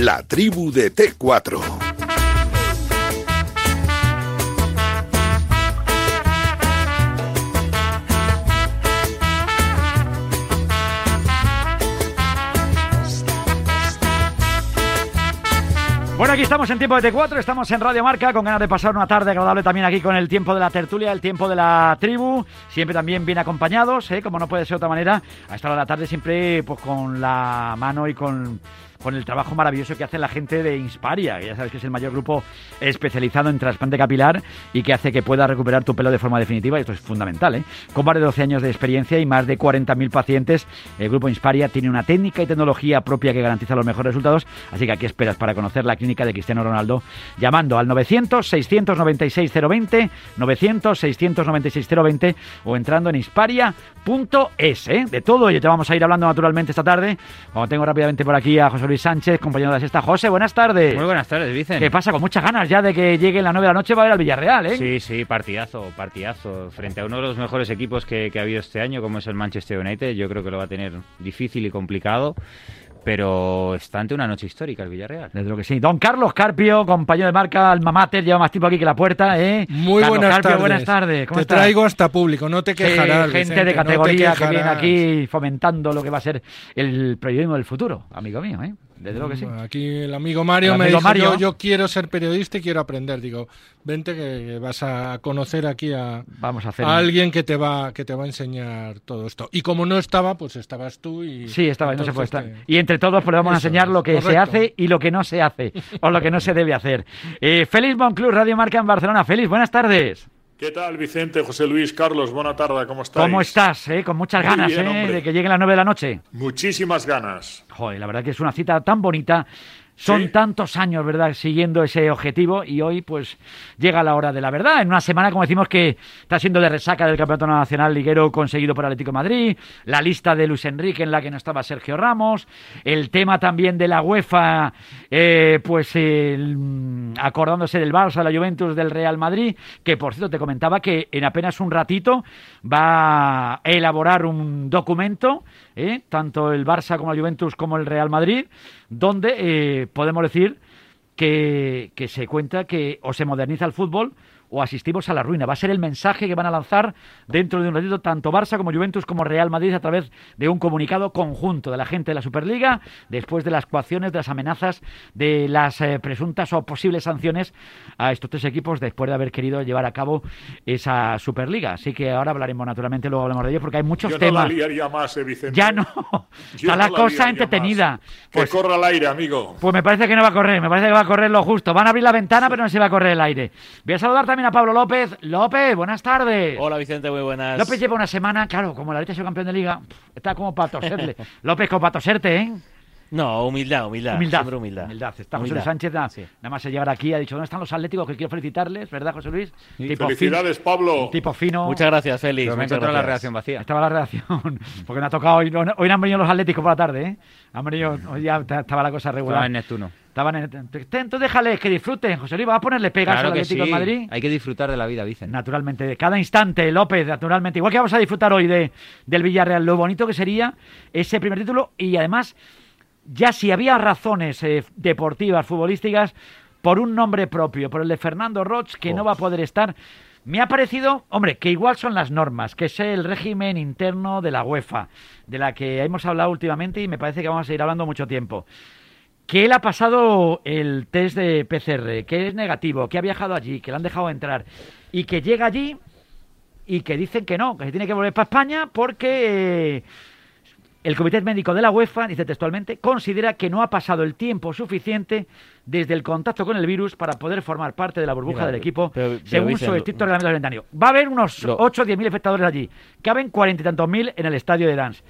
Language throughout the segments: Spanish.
La tribu de T4. Bueno, aquí estamos en tiempo de T4, estamos en Radio Marca con ganas de pasar una tarde agradable también aquí con el tiempo de la tertulia, el tiempo de la tribu, siempre también bien acompañados, ¿eh? como no puede ser de otra manera, a esta hora de la tarde siempre pues con la mano y con con el trabajo maravilloso que hace la gente de Insparia, que ya sabes que es el mayor grupo especializado en trasplante capilar y que hace que puedas recuperar tu pelo de forma definitiva, y esto es fundamental, ¿eh? Con más de 12 años de experiencia y más de 40.000 pacientes, el grupo Insparia tiene una técnica y tecnología propia que garantiza los mejores resultados, así que aquí esperas para conocer la clínica de Cristiano Ronaldo llamando al 900-696-020, 900-696-020 o entrando en insparia.es, ¿eh? De todo ello te vamos a ir hablando naturalmente esta tarde, como tengo rápidamente por aquí a José Luis Sánchez, compañero de la sexta. José, buenas tardes. Muy buenas tardes, Vicente. ¿Qué pasa? Con muchas ganas ya de que llegue la 9 de la noche va a ver al Villarreal, ¿eh? Sí, sí, partidazo, partidazo. Frente a uno de los mejores equipos que, que ha habido este año, como es el Manchester United, yo creo que lo va a tener difícil y complicado. Pero está ante una noche histórica el Villarreal. Desde lo que sí. Don Carlos Carpio, compañero de marca Alma Mater, lleva más tiempo aquí que la puerta, ¿eh? Muy Carlos buenas Carpio, tardes. buenas tardes. ¿Cómo te estás? traigo hasta público, no te Sí, quejarás. gente Vicente, de no categoría que viene aquí fomentando lo que va a ser el periodismo del futuro, amigo mío, ¿eh? Desde luego que sí. Aquí el amigo Mario El me dijo, Mario. Yo, yo quiero ser periodista y quiero aprender. Digo, vente que, que vas a conocer aquí a, Vamos a hacer. a alguien que te va que te va a enseñar todo esto. Y como no estaba, pues estabas tú y... Sí, estaba, no se puede estar. te- Y entre todos pues, vamos a enseñar lo que se hace y lo que no se hace, o lo que no se debe hacer. Eh, Félix Monclús, Radio Marca en Barcelona. Félix, buenas tardes. ¿Qué tal, Vicente, José Luis, Carlos? Buena tarde, ¿cómo estáis? ¿Cómo estás? eh? Con muchas ganas bien, eh, de que lleguen las 9 de la noche. Muchísimas ganas. Joder, la verdad que es una cita tan bonita. Son Sí. tantos años, ¿verdad?, siguiendo ese objetivo y hoy, pues, llega la hora de la verdad. En una semana, como decimos, que está siendo de resaca del Campeonato Nacional Liguero conseguido por Atlético de Madrid, la lista de Luis Enrique en la que no estaba Sergio Ramos, el tema también de la UEFA, eh, pues, mm, acordándose del Barça, la Juventus, del Real Madrid, que, por cierto, te comentaba que en apenas un ratito va a elaborar un documento, ¿eh? tanto el Barça como la Juventus como el Real Madrid, donde eh, podemos decir que, que se cuenta que o se moderniza el fútbol o asistimos a la ruina. Va a ser el mensaje que van a lanzar dentro de un ratito tanto Barça como Juventus como Real Madrid a través de un comunicado conjunto de la gente de la Superliga después de las coacciones, de las amenazas, de las eh, presuntas o posibles sanciones a estos tres equipos después de haber querido llevar a cabo esa Superliga. Así que ahora hablaremos naturalmente, luego hablamos de ello porque hay muchos Yo temas. no la liaría más, eh, Vicente. ya no, Yo está la cosa entretenida. más. Pues que corra al aire, amigo. pues me parece que no va a correr, me parece que va a correr lo justo. Van a abrir la ventana, pero no se va a correr el aire. Voy a saludar también a Pablo López. López, buenas tardes. Hola Vicente, muy buenas. López lleva una semana, claro, como la leche ha sido campeón de liga, está como para toserle. López, como para toserte, ¿eh? No, humildad, humildad. Humildad. Siempre humildad. Está José Humildad. Luis Sánchez, nada, Sí. nada más de llegar aquí, ha dicho, ¿dónde están los atléticos? Que quiero felicitarles, ¿verdad, José Luis? Tipo Felicidades, fin- Pablo. tipo fino. Muchas gracias, Félix. Pero me muchas encontrado la redacción vacía. Estaba la redacción, porque me ha tocado hoy. no- Hoy no han venido los atléticos por la tarde, ¿eh? Han venido, hoy ya ta- estaba la cosa regular. Estaba en Neptuno. Estaban en- Entonces déjales que disfruten, José Luis. ¿Vas a ponerle pegas Claro al Atlético sí. de Madrid? Hay que disfrutar de la vida, Vicente. Naturalmente, de cada instante, López, naturalmente. Igual que vamos a disfrutar hoy de, del Villarreal, lo bonito que sería ese primer título y además, ya si había razones eh, deportivas, futbolísticas, por un nombre propio, por el de Fernando Roch, que no va a poder estar. Me ha parecido, hombre, que igual son las normas, que es el régimen interno de la UEFA, de la que hemos hablado últimamente y me parece que vamos a seguir hablando mucho tiempo que él ha pasado el test de PCR, que es negativo, que ha viajado allí, que le han dejado entrar y que llega allí y que dicen que no, que se tiene que volver para España porque eh, el Comité Médico de la UEFA, dice textualmente, considera que no ha pasado el tiempo suficiente desde el contacto con el virus para poder formar parte de la burbuja Mira, del equipo, pero- pero, según su estricto reglamento del. Va a haber unos Lo- 8 o 10 mil espectadores allí. Caben cuarenta y tantos mil en el estadio de Dance.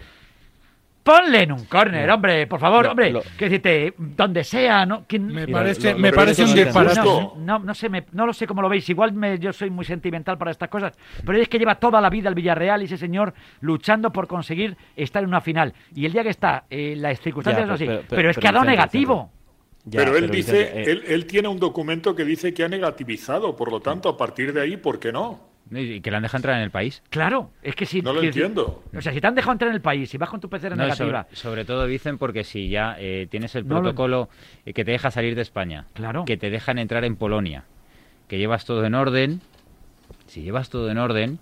Ponle en un córner, hombre, por favor, Lo- hombre. lo- Que decirte, donde sea, ¿no? ¿Quién- Me parece, lo- me lo- parece un disparate. no, no, no sé, me- no lo sé cómo lo veis. Igual me- yo soy muy sentimental para estas cosas. Pero es que lleva toda la vida el Villarreal y ese señor luchando por conseguir estar en una final. Y el día que está, eh, las circunstancias Ya, no así. pero- Pero, pero- es que ha dado negativo. Ya, pero él pero, dice, eh, él, él tiene un documento que dice que ha negativizado, por lo tanto, a partir de ahí, ¿por qué no? Y que le han dejado entrar en el país. Claro, es que si... No lo que- entiendo. O sea, si te han dejado entrar en el país, si vas con tu PCR No, negativa... sobre, sobre todo dicen porque si ya eh, tienes el No protocolo eh, que te deja salir de España, Claro. que te dejan entrar en Polonia, que llevas todo en orden, si llevas todo en orden,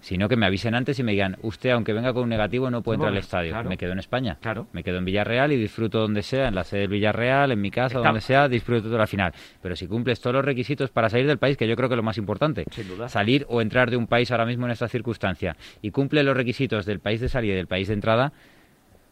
sino que me avisen antes y me digan, usted aunque venga con un negativo no puede entrar al estadio. claro. Me quedo en España. Claro. Me quedo en Villarreal y disfruto donde sea, en la sede del Villarreal, en mi casa, Está- donde sea, disfruto toda la final. Pero si cumples todos los requisitos para salir del país, que yo creo que es lo más importante, Sin duda. salir o entrar de un país ahora mismo en esta circunstancia, y cumple los requisitos del país de salida y del país de entrada,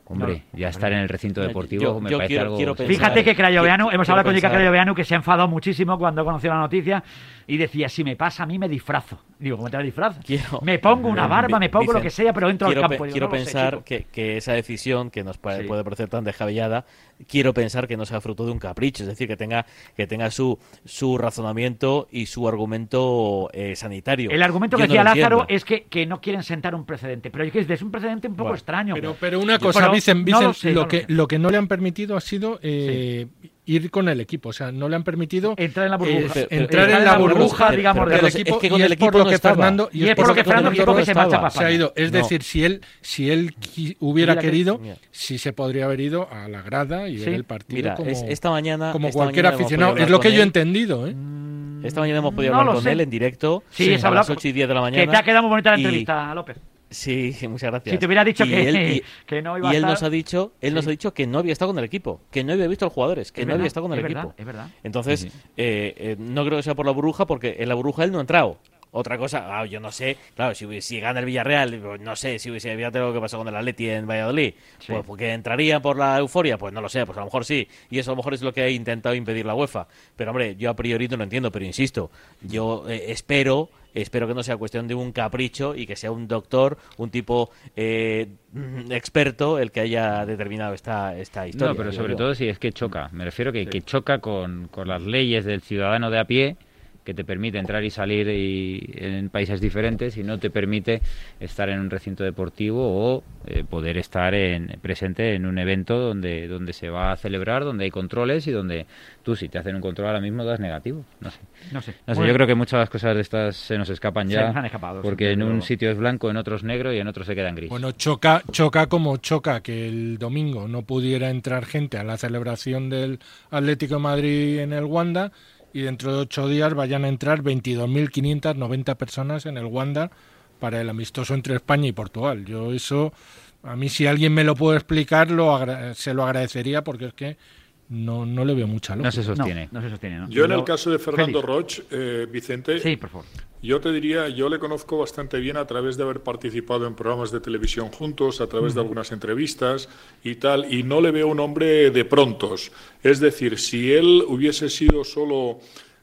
hombre, No, ya estar en el recinto deportivo yo- me yo parece quiero- algo... quiero pensar- Fíjate que Crayoveanu, hemos hablado con pensar- Crayoveanu que se ha enfadado muchísimo cuando conoció la noticia y decía, si me pasa a mí me disfrazo. Digo, ¿cómo te disfraz? Quiero- Me pongo una barba, me pongo lo que sea, pero entro quiero al campo. Digo, quiero no lo sé, pensar que, que esa decisión, que nos pa- Sí. puede parecer tan descabellada, quiero pensar que no sea fruto de un capricho, es decir, que tenga, que tenga su, su razonamiento y su argumento eh, sanitario. El argumento que Yo no decía Lázaro entiendo. es que, que no quieren sentar un precedente. Pero es que es un precedente un poco Bueno, extraño. Pero, pero una cosa, pero Vicen, no Vicen, lo sé, lo, no lo que, lo que no le han permitido ha sido eh, ir con el equipo. O sea, no le han permitido Entrar en la burbuja. eh, entrar en la burbuja, digamos, del equipo. es que con y el es por lo no que estaba. Fernando, Y es por lo que Fernando equipo que se marcha para se ha ido. Es No. decir, si él, si él hubiera que- querido, Mira. sí se podría haber ido a la grada y Sí. ver el partido Mira, como, es- esta mañana. como esta cualquier mañana aficionado. Es lo que yo he entendido. ¿eh? Esta mañana hemos podido No hablar con sé. él en directo. Sí, es a las 8 y 10 de la mañana. Que te ha quedado muy bonita la entrevista, López. Sí, muchas gracias. Si te hubiera dicho Y que- él- y- que no iba a y él estar- nos ha dicho, él nos ha dicho que no había estado con el equipo, que no había visto a los jugadores, que Es no verdad, había estado con el es equipo. verdad, es verdad. Entonces, Sí, sí. eh, eh, no creo que sea por la burbuja, porque en la burbuja él no ha entrado. Otra cosa, ah, yo no sé, claro, si, si gana el Villarreal, pues, no sé, si hubiese fíjate lo que pasó con el Atleti en Valladolid, Sí. pues porque entraría por la euforia, pues no lo sé, pues a lo mejor sí, y eso a lo mejor es lo que ha intentado impedir la UEFA. Pero hombre, yo a priori no lo entiendo, pero insisto, yo eh, espero, espero que no sea cuestión de un capricho y que sea un doctor, un tipo eh, experto el que haya determinado esta, esta historia. No, pero digo sobre yo. todo si es que choca. Me refiero que, que choca con, con las leyes del ciudadano de a pie que te permite entrar y salir y- en países diferentes y no te permite estar en un recinto deportivo o eh, poder estar en, presente en un evento donde, donde se va a celebrar, donde hay controles y donde tú si te hacen un control ahora mismo das negativo. No sé. No sé. No sé, yo creo que muchas cosas de estas se nos escapan Se ya. nos han escapado, porque en un sitio es blanco, en otro es negro y en otro se queda en gris. Bueno, choca, choca como choca que el domingo no pudiera entrar gente a la celebración del Atlético de Madrid en el Wanda y dentro de ocho días vayan a entrar 22.590 personas en el Wanda para el amistoso entre España y Portugal. Yo eso, a mí si alguien me lo puede explicar, lo se lo agradecería porque es que no, no le veo mucha lógica. no se sostiene. No, no se sostiene, ¿no? Yo en el caso de Fernando Félix. Roch, eh, Vicente, Sí, por favor. yo te diría, yo le conozco bastante bien a través de haber participado en programas de televisión juntos, a través de algunas entrevistas y tal, y no le veo un hombre de prontos. Es decir, si él hubiese sido solo,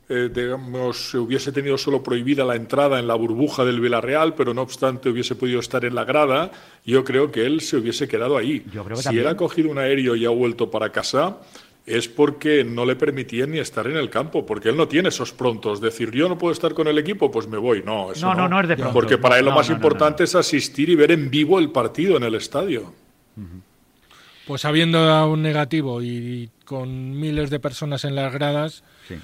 eh, digamos, hubiese tenido solo prohibida la entrada en la burbuja del Villarreal, pero no obstante hubiese podido estar en la grada, yo creo que él se hubiese quedado ahí. Yo creo que si también. él ha cogido un aéreo y ha vuelto para casa, es porque no le permitían ni estar en el campo, porque él no tiene esos prontos. Decir, yo no puedo estar con el equipo, pues me voy. No, eso No, no, no es de pronto. Porque para él lo No, más no, no, importante no. es asistir y ver en vivo el partido en el estadio. Pues habiendo dado un negativo y con miles de personas en las gradas, Sí.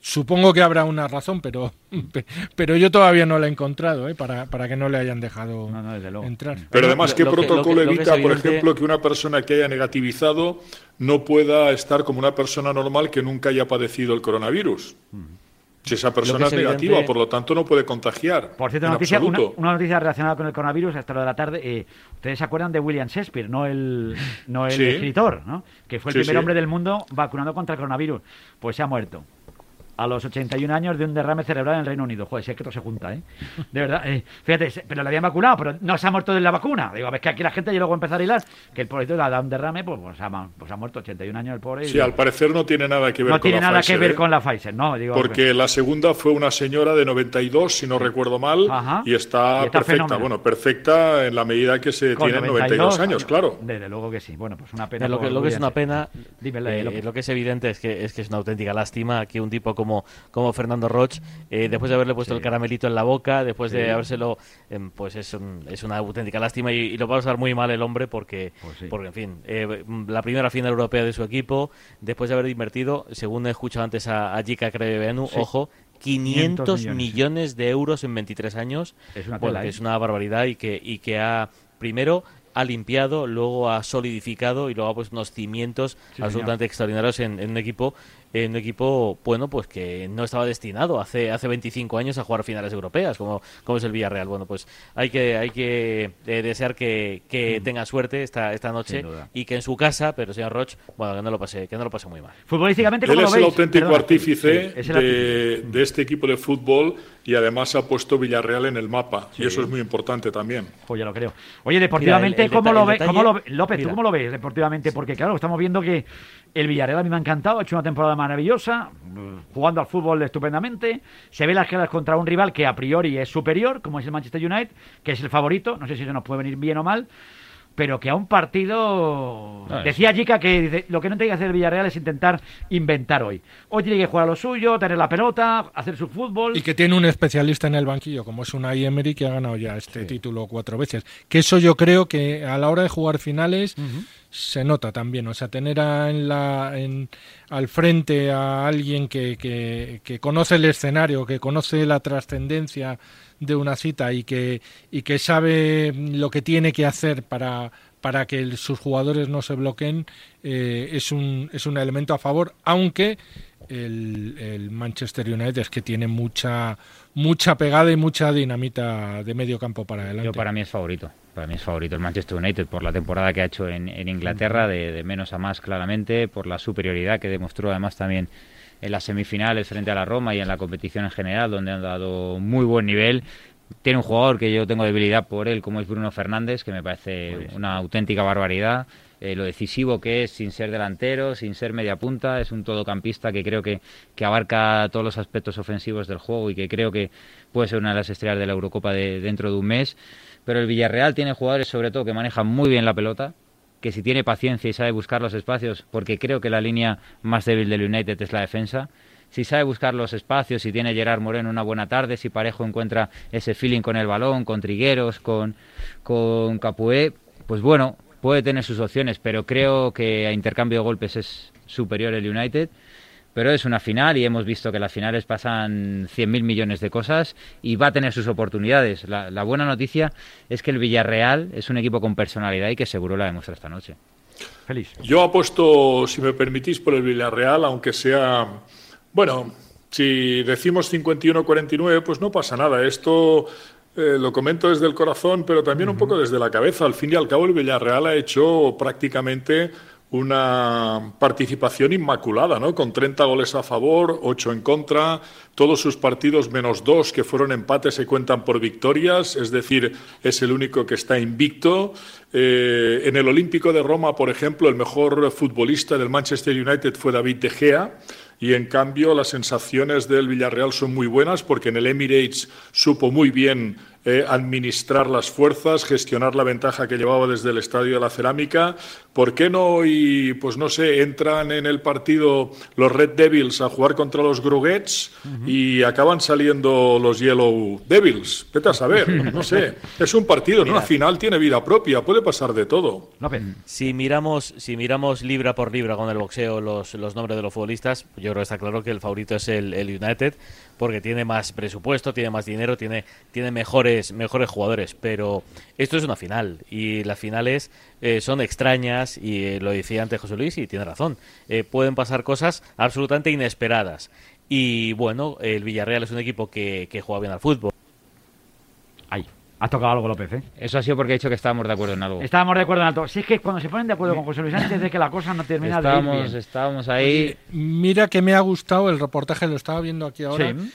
Supongo que habrá una razón, pero, pero yo todavía no la he encontrado ¿eh? para, para que no le hayan dejado No, no, desde luego. entrar. Pero además, ¿qué lo protocolo lo que es evita, por ejemplo, que una persona que haya negativizado no pueda estar como una persona normal que nunca haya padecido el coronavirus? Si esa persona es, es negativa, evidente- por lo tanto no puede contagiar. Por cierto, en noticia, una, una noticia relacionada con el coronavirus hasta lo de la tarde. eh, Ustedes se acuerdan de William Shakespeare, no el, no el Sí. escritor, ¿no? que fue el Sí, primer sí. hombre del mundo vacunado contra el coronavirus. Pues se ha muerto. A los 81 años de un derrame cerebral en el Reino Unido. Joder, si es que todo se junta, ¿eh? De verdad. eh, fíjate, pero le habían vacunado, pero no se ha muerto de la vacuna. Digo, a ver, que aquí la gente y luego empezar a hilar, que el pobrecito le ha dado un derrame, pues, pues, ha, pues ha muerto 81 años el pobre. y- Sí, al parecer no tiene nada que ver no con tiene la nada Pfizer, que ver ¿eh? con la Pfizer, ¿no? Digo, Porque la segunda fue una señora de 92, si no recuerdo mal, Ajá. y está, Y está perfecta. fenómeno. Bueno, perfecta en la medida que se tienen 92 años, claro. Desde luego que sí. Bueno, pues una pena. lo, que, lo que es una pena, Dime, eh, lo que es evidente es que, es que es una auténtica lástima que un tipo como, como Fernando Roch, eh, después de haberle puesto Sí. el caramelito en la boca, después Sí. de habérselo, em, pues es, un- es una auténtica lástima y, y lo va a pasar muy mal el hombre porque, Pues sí. porque en fin, eh, la primera final europea de su equipo, después de haber invertido, según he escuchado antes a, a Jika Creveanu, Sí. ojo, 500 millones, de euros en 23 años. Es una, bueno, que es una barbaridad y que, y que ha, primero, ha limpiado, luego ha solidificado y luego ha puesto unos cimientos Sí, absolutamente extraordinarios en, en un equipo en un equipo bueno pues que no estaba destinado hace hace 25 años a jugar finales europeas como, como es el Villarreal. Bueno pues hay que hay que eh, desear que, que tenga suerte esta esta noche Mm. Y que en su casa pero señor Roch bueno que no lo pase que no lo pase muy mal. Futbolísticamente, Él ¿cómo es lo el veis? auténtico artífice Sí, es el de, de este equipo de fútbol y además ha puesto Villarreal en el mapa. Sí. Y eso es muy importante también. Pues ya lo creo. Oye, deportivamente, Mira, el- el ¿cómo, lo ve- cómo lo López, ¿tú mira. cómo lo ves deportivamente? Porque claro, estamos viendo que el Villarreal a mí me ha encantado, ha hecho una temporada maravillosa, mm, jugando al fútbol estupendamente, se ve las caras contra un rival que a priori es superior, como es el Manchester United, que es el favorito, no sé si eso nos puede venir bien o mal, pero que a un partido... Es- Decía Jica que lo que no tiene que hacer el Villarreal es intentar inventar hoy. Hoy tiene que jugar a lo suyo, tener la pelota, hacer su fútbol... Y que tiene un especialista en el banquillo, como es una Emery, que ha ganado ya este título cuatro veces. Que eso yo creo que a la hora de jugar finales se nota también. O sea, tener a- en la, en- al frente a alguien que, que- que conoce el escenario, que conoce la trascendencia de una cita y que, y que sabe lo que tiene que hacer para, para que sus jugadores no se bloqueen, eh, es, un, es un elemento a favor, aunque el, el Manchester United es que tiene mucha mucha pegada y mucha dinamita de medio campo para adelante. Yo para mí es favorito. Para mí es favorito el Manchester United por la temporada que ha hecho en, en Inglaterra, de, de menos a más claramente, por la superioridad que demostró además también en las semifinales frente a la Roma y en la competición en general, donde han dado muy buen nivel. Tiene un jugador que yo tengo debilidad por él, como es Bruno Fernández, que me parece una auténtica barbaridad. Eh, lo decisivo que es sin ser delantero, sin ser media punta, es un todocampista que creo que, que abarca todos los aspectos ofensivos del juego y que creo que puede ser una de las estrellas de la Eurocopa de, dentro de un mes. Pero el Villarreal tiene jugadores sobre todo que manejan muy bien la pelota, que si tiene paciencia y sabe buscar los espacios, porque creo que la línea más débil del United es la defensa, si sabe buscar los espacios, si tiene Gerard Moreno una buena tarde, si Parejo encuentra ese feeling con el balón, con Trigueros, con, con Capué, pues bueno, puede tener sus opciones, pero creo que a intercambio de golpes es superior el United. Pero es una final y hemos visto que las finales pasan 100.000 millones de cosas y va a tener sus oportunidades. La, la buena noticia es que el Villarreal es un equipo con personalidad y que seguro la demuestra esta noche. Feliz. Yo apuesto, si me permitís, por el Villarreal, aunque sea. Bueno, si decimos 51-49, pues no pasa nada. Esto eh, lo comento desde el corazón, pero también un poco desde la cabeza. Al fin y al cabo, el Villarreal ha hecho prácticamente una participación inmaculada, ¿no? Con 30 goles a favor, 8 en contra, todos sus partidos menos dos que fueron empates se cuentan por victorias, es decir, es el único que está invicto. Eh, en el Olímpico de Roma, por ejemplo, el mejor futbolista del Manchester United fue David De Gea. Y en cambio las sensaciones del Villarreal son muy buenas porque en el Emirates supo muy bien eh, administrar las fuerzas, gestionar la ventaja que llevaba desde el Estadio de la Cerámica. ¿Por qué no? Y pues no sé, entran en el partido los Red Devils a jugar contra los Groguets y acaban saliendo los Yellow Devils. Vete a saber, no sé. Es un partido, ¿no? Una final tiene vida propia, puede pasar de todo. López. Si miramos, si miramos libra por libra con el boxeo los, los nombres de los futbolistas, yo creo que está claro que el favorito es el, el United, porque tiene más presupuesto, tiene más dinero, tiene, tiene mejores, mejores jugadores. Pero esto es una final, y las finales eh, son extrañas, y eh, lo decía antes José Luis, y tiene razón. Eh, pueden pasar cosas absolutamente inesperadas. Y bueno, el Villarreal es un equipo que, que juega bien al fútbol. Ahí. Has tocado algo, López, ¿eh? Eso ha sido porque he dicho que estábamos de acuerdo en algo. Estábamos de acuerdo en alto. Si es que cuando se ponen de acuerdo con José Luis antes de que la cosa no termina de ir Estábamos, bien. estábamos ahí. Mira que me ha gustado el reportaje, lo estaba viendo aquí ahora, Sí.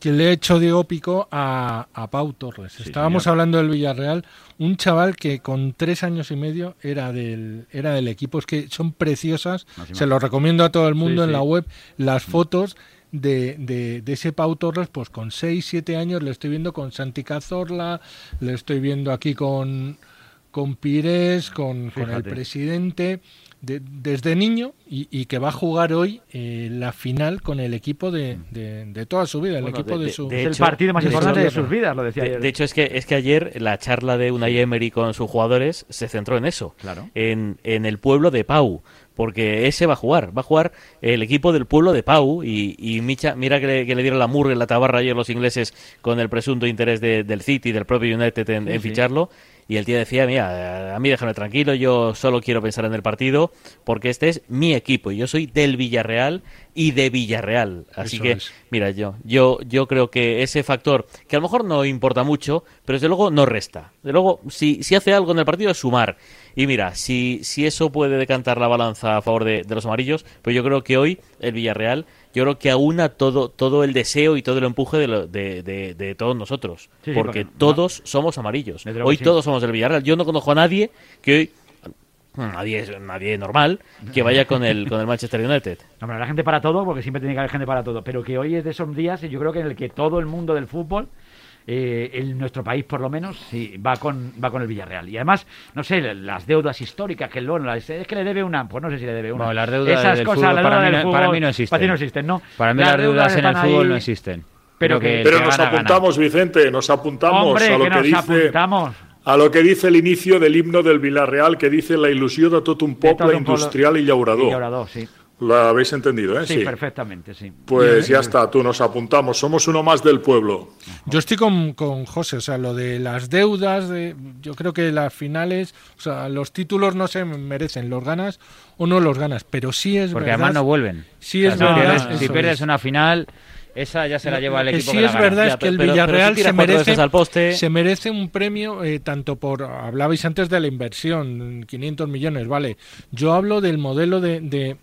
Que le he hecho Diego Pico a, a Pau Torres. Estábamos señor. hablando del Villarreal, un chaval que con tres años y medio era del, era del equipo. Es que son preciosas, se lo recomiendo a todo el mundo Sí, en la web, las fotos. De, de, de ese Pau Torres, pues con 6, 7 años le estoy viendo con Santi Cazorla, le estoy viendo aquí con, con Pires, con, con el presidente, de- desde niño y, y que va a jugar hoy eh, la final con el equipo de, de- de toda su vida, el Bueno, equipo de- de, de- su... de el partido más de importante hecho- de sus vidas, lo decía De, ayer. de hecho, es que, es que ayer la charla de Unai Emery con sus jugadores se centró en eso. Claro. En, en el pueblo de Pau. Porque ese va a jugar. Va a jugar el equipo del pueblo de Pau. Y, y Micha- mira que le, que le dieron la murga en la tabarra ayer los ingleses con el presunto interés de- del City, del propio United en, Sí, en sí. Y el tío decía, mira, a mí déjame tranquilo, yo solo quiero pensar en el partido porque este es mi equipo y yo soy del Villarreal y de Villarreal. Así Eso que, es. mira, yo, yo, yo creo que ese factor, que a lo mejor no importa mucho, pero desde luego no resta. Desde luego, si, si hace algo en el partido es sumar. Y mira, si, si eso puede decantar la balanza a favor de, de los amarillos, pues yo creo que hoy el Villarreal, yo creo que aúna todo, todo el deseo y todo el empuje de, lo- de, de- de todos nosotros. Sí, sí, porque todos somos amarillos. Hoy sí. todos somos del Villarreal. Yo no conozco a nadie que hoy nadie es nadie normal que vaya con el con el Manchester United. No, pero la gente para todo, porque siempre tiene que haber gente para todo. Pero que hoy es de esos días, yo creo que en el que todo el mundo del fútbol, eh, en nuestro país por lo menos, sí, va con, va con el Villarreal. Y además, no sé, las deudas históricas que el es que le debe una, pues no sé si le debe una. Bueno, las deudas Esas del cosas, fútbol la para mí del no- para fútbol, mí no existen. Para ti no existen, ¿no? Para mí las deudas en el fútbol ahí, no existen. Pero que- Pero que nos gana, gana. apuntamos, Vicente, nos apuntamos Hombre, a lo que dice apuntamos. a lo que dice el inicio del himno del Villarreal, que dice la ilusión de todo un pueblo- industrial y Y llaurador. Llaurador, sí. Lo habéis entendido, ¿eh? Sí, perfectamente, sí. Pues ya está, tú nos apuntamos, somos uno más del pueblo. Yo estoy con, con José, o sea, lo de las deudas, de, yo creo que las finales, o sea, los títulos no se merecen, los ganas o no los ganas, pero sí es Porque verdad. además no vuelven. Sí es si verdad, si pierdes es. una final, esa ya se la lleva el equipo sí que la es verdad es que el pero- pero si Villarreal se merece al poste- se merece un premio eh, tanto por hablabais antes de la inversión 500 millones vale yo hablo del modelo de, de,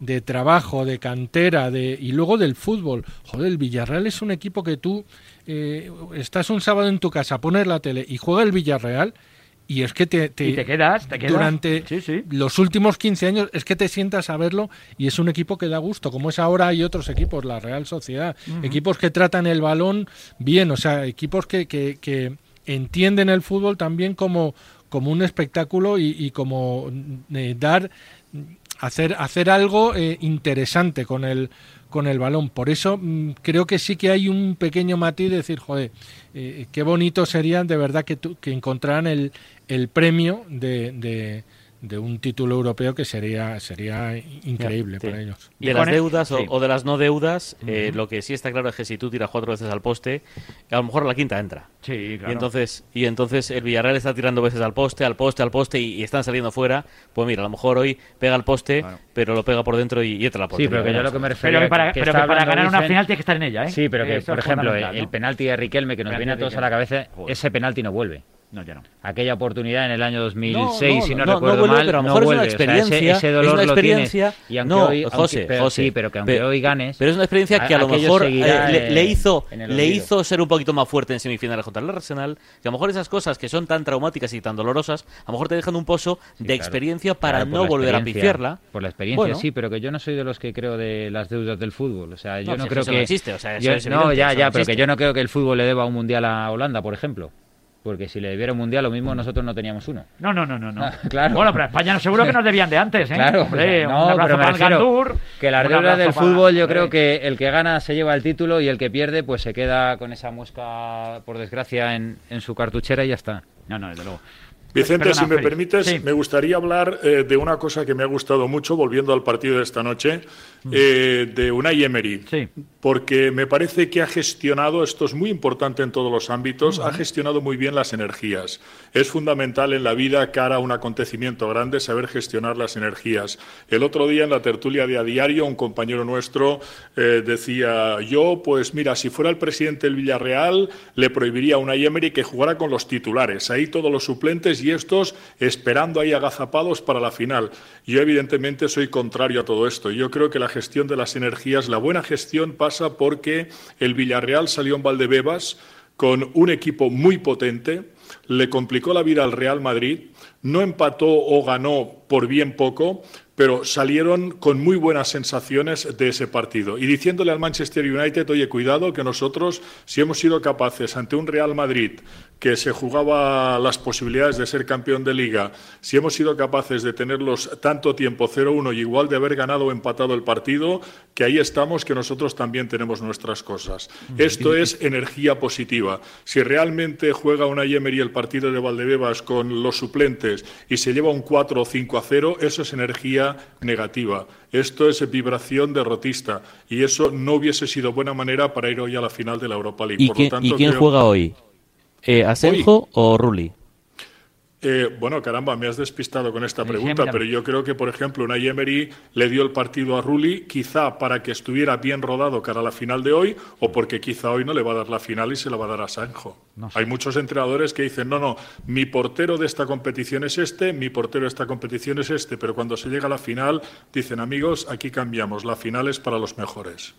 de trabajo de cantera de y luego del fútbol joder el Villarreal es un equipo que tú eh, estás un sábado en tu casa pones la tele y juega el Villarreal y es que te, Y te quedas, te quedas. durante Sí, sí. los últimos 15 años es que te sientas a verlo y es un equipo que da gusto, como es ahora hay otros equipos, la Real Sociedad, equipos que tratan el balón bien, o sea, equipos que, que, que entienden el fútbol también como, como un espectáculo y, y como eh, dar hacer hacer algo eh, interesante con el con el balón. Por eso mm, creo que sí que hay un pequeño matiz de decir, joder, eh, qué bonito sería de verdad que, tu- que encontraran el, el premio de, de, de un título europeo que sería sería increíble Sí. para ellos. Y De las el- deudas o, sí. o de las no deudas, eh, lo que sí está claro es que si tú tiras cuatro veces al poste, a lo mejor la quinta entra. Sí, claro. Y entonces, y entonces el Villarreal está tirando veces al poste, al poste, al poste y, y están saliendo fuera. Pues mira, a lo mejor hoy pega al poste, Claro. pero lo pega por dentro y, y entra la Sí, portería. pero que lo que me pero que para, que pero que para ganar una final tienes que estar en ella, ¿eh? Sí, pero que, Eso por ejemplo, el ¿no? penalti de Riquelme que nos Penalti viene a todos a la cabeza, Joder. ese penalti no vuelve. No, ya no. Aquella oportunidad en el año 2006, No, si no, no, no recuerdo vuelve, mal, pero a lo no mejor es una vuelve. O sea, ese- experiencia, ese, es dolor una lo tienes. experiencia. Y aunque no, hoy, aunque- José, pero, José, sí, pero que aunque hoy ganes, Pero es una experiencia que a, lo mejor eh, le, le hizo, le hizo ser un poquito más fuerte en semifinales contra el Arsenal. Que a lo mejor esas cosas que son tan traumáticas y tan dolorosas, a lo mejor te dejan un pozo de claro. experiencia para Claro, no volver a experiencia, pifiarla. Por la experiencia, Bueno. sí, pero que yo no soy de los que creo de las deudas del fútbol. O sea, yo No, no, si creo eso que. no existe, es ya, ya, pero que yo no creo que el fútbol le deba un mundial a Holanda, por ejemplo. Porque si le debiera un mundial, lo mismo nosotros no teníamos uno. No, no, no, no. no. Ah, claro. Bueno, pero a España seguro que nos debían de antes, ¿eh? Claro, Hombre, no, un pero para Gandur, que las un deudas del para- fútbol yo creo que el que gana se lleva el título y el que pierde pues se queda con esa mosca, por desgracia, en, en su cartuchera y ya está. No, no, desde luego. Vicente, Perdona, si me Félix. permites, Sí. me gustaría hablar eh, de una cosa que me ha gustado mucho, volviendo al partido de esta noche, eh, de Unai Emery. Sí. Porque me parece que ha gestionado, esto es muy importante en todos los ámbitos, ha gestionado muy bien las energías. Es fundamental en la vida, cara a un acontecimiento grande, saber gestionar las energías. El otro día en la tertulia de A Diario, un compañero nuestro eh, decía, yo, pues mira, si fuera el presidente del Villarreal, le prohibiría a Unai Emery que jugara con los titulares, ahí todos los suplentes y estos esperando ahí agazapados para la final. Yo evidentemente soy contrario a todo esto. Yo creo que la gestión de las energías, la buena gestión pasa porque el Villarreal salió en Valdebebas con un equipo muy potente, le complicó la vida al Real Madrid, no empató o ganó por bien poco, pero salieron con muy buenas sensaciones de ese partido. Y diciéndole al Manchester United, oye, cuidado, que nosotros, si hemos sido capaces ante un Real Madrid que se jugaba las posibilidades de ser campeón de liga, si hemos sido capaces de tenerlos tanto tiempo 0-1 y igual de haber ganado o empatado el partido, que ahí estamos, que nosotros también tenemos nuestras cosas. Esto es energía positiva. Si realmente juega una Yemery el partido de Valdebebas con los suplentes y se lleva un 4 o 5 a 0, eso es energía negativa. Esto es vibración derrotista y eso no hubiese sido buena manera para ir hoy a la final de la Europa League. ¿Y, Por quién, lo tanto, ¿y quién creo- juega hoy? Eh, ¿Asenjo o Rulli? Eh, bueno, caramba, me has despistado con esta pregunta, pero yo creo que, por ejemplo, una Emery le dio el partido a Rulli, quizá para que estuviera bien rodado cara a la final de hoy, o porque quizá hoy no le va a dar la final y se la va a dar a Sanjo. No sé. Hay muchos entrenadores que dicen, no, no, mi portero de esta competición es este, mi portero de esta competición es este, pero cuando se llega a la final, dicen, amigos, aquí cambiamos, la final es para los mejores.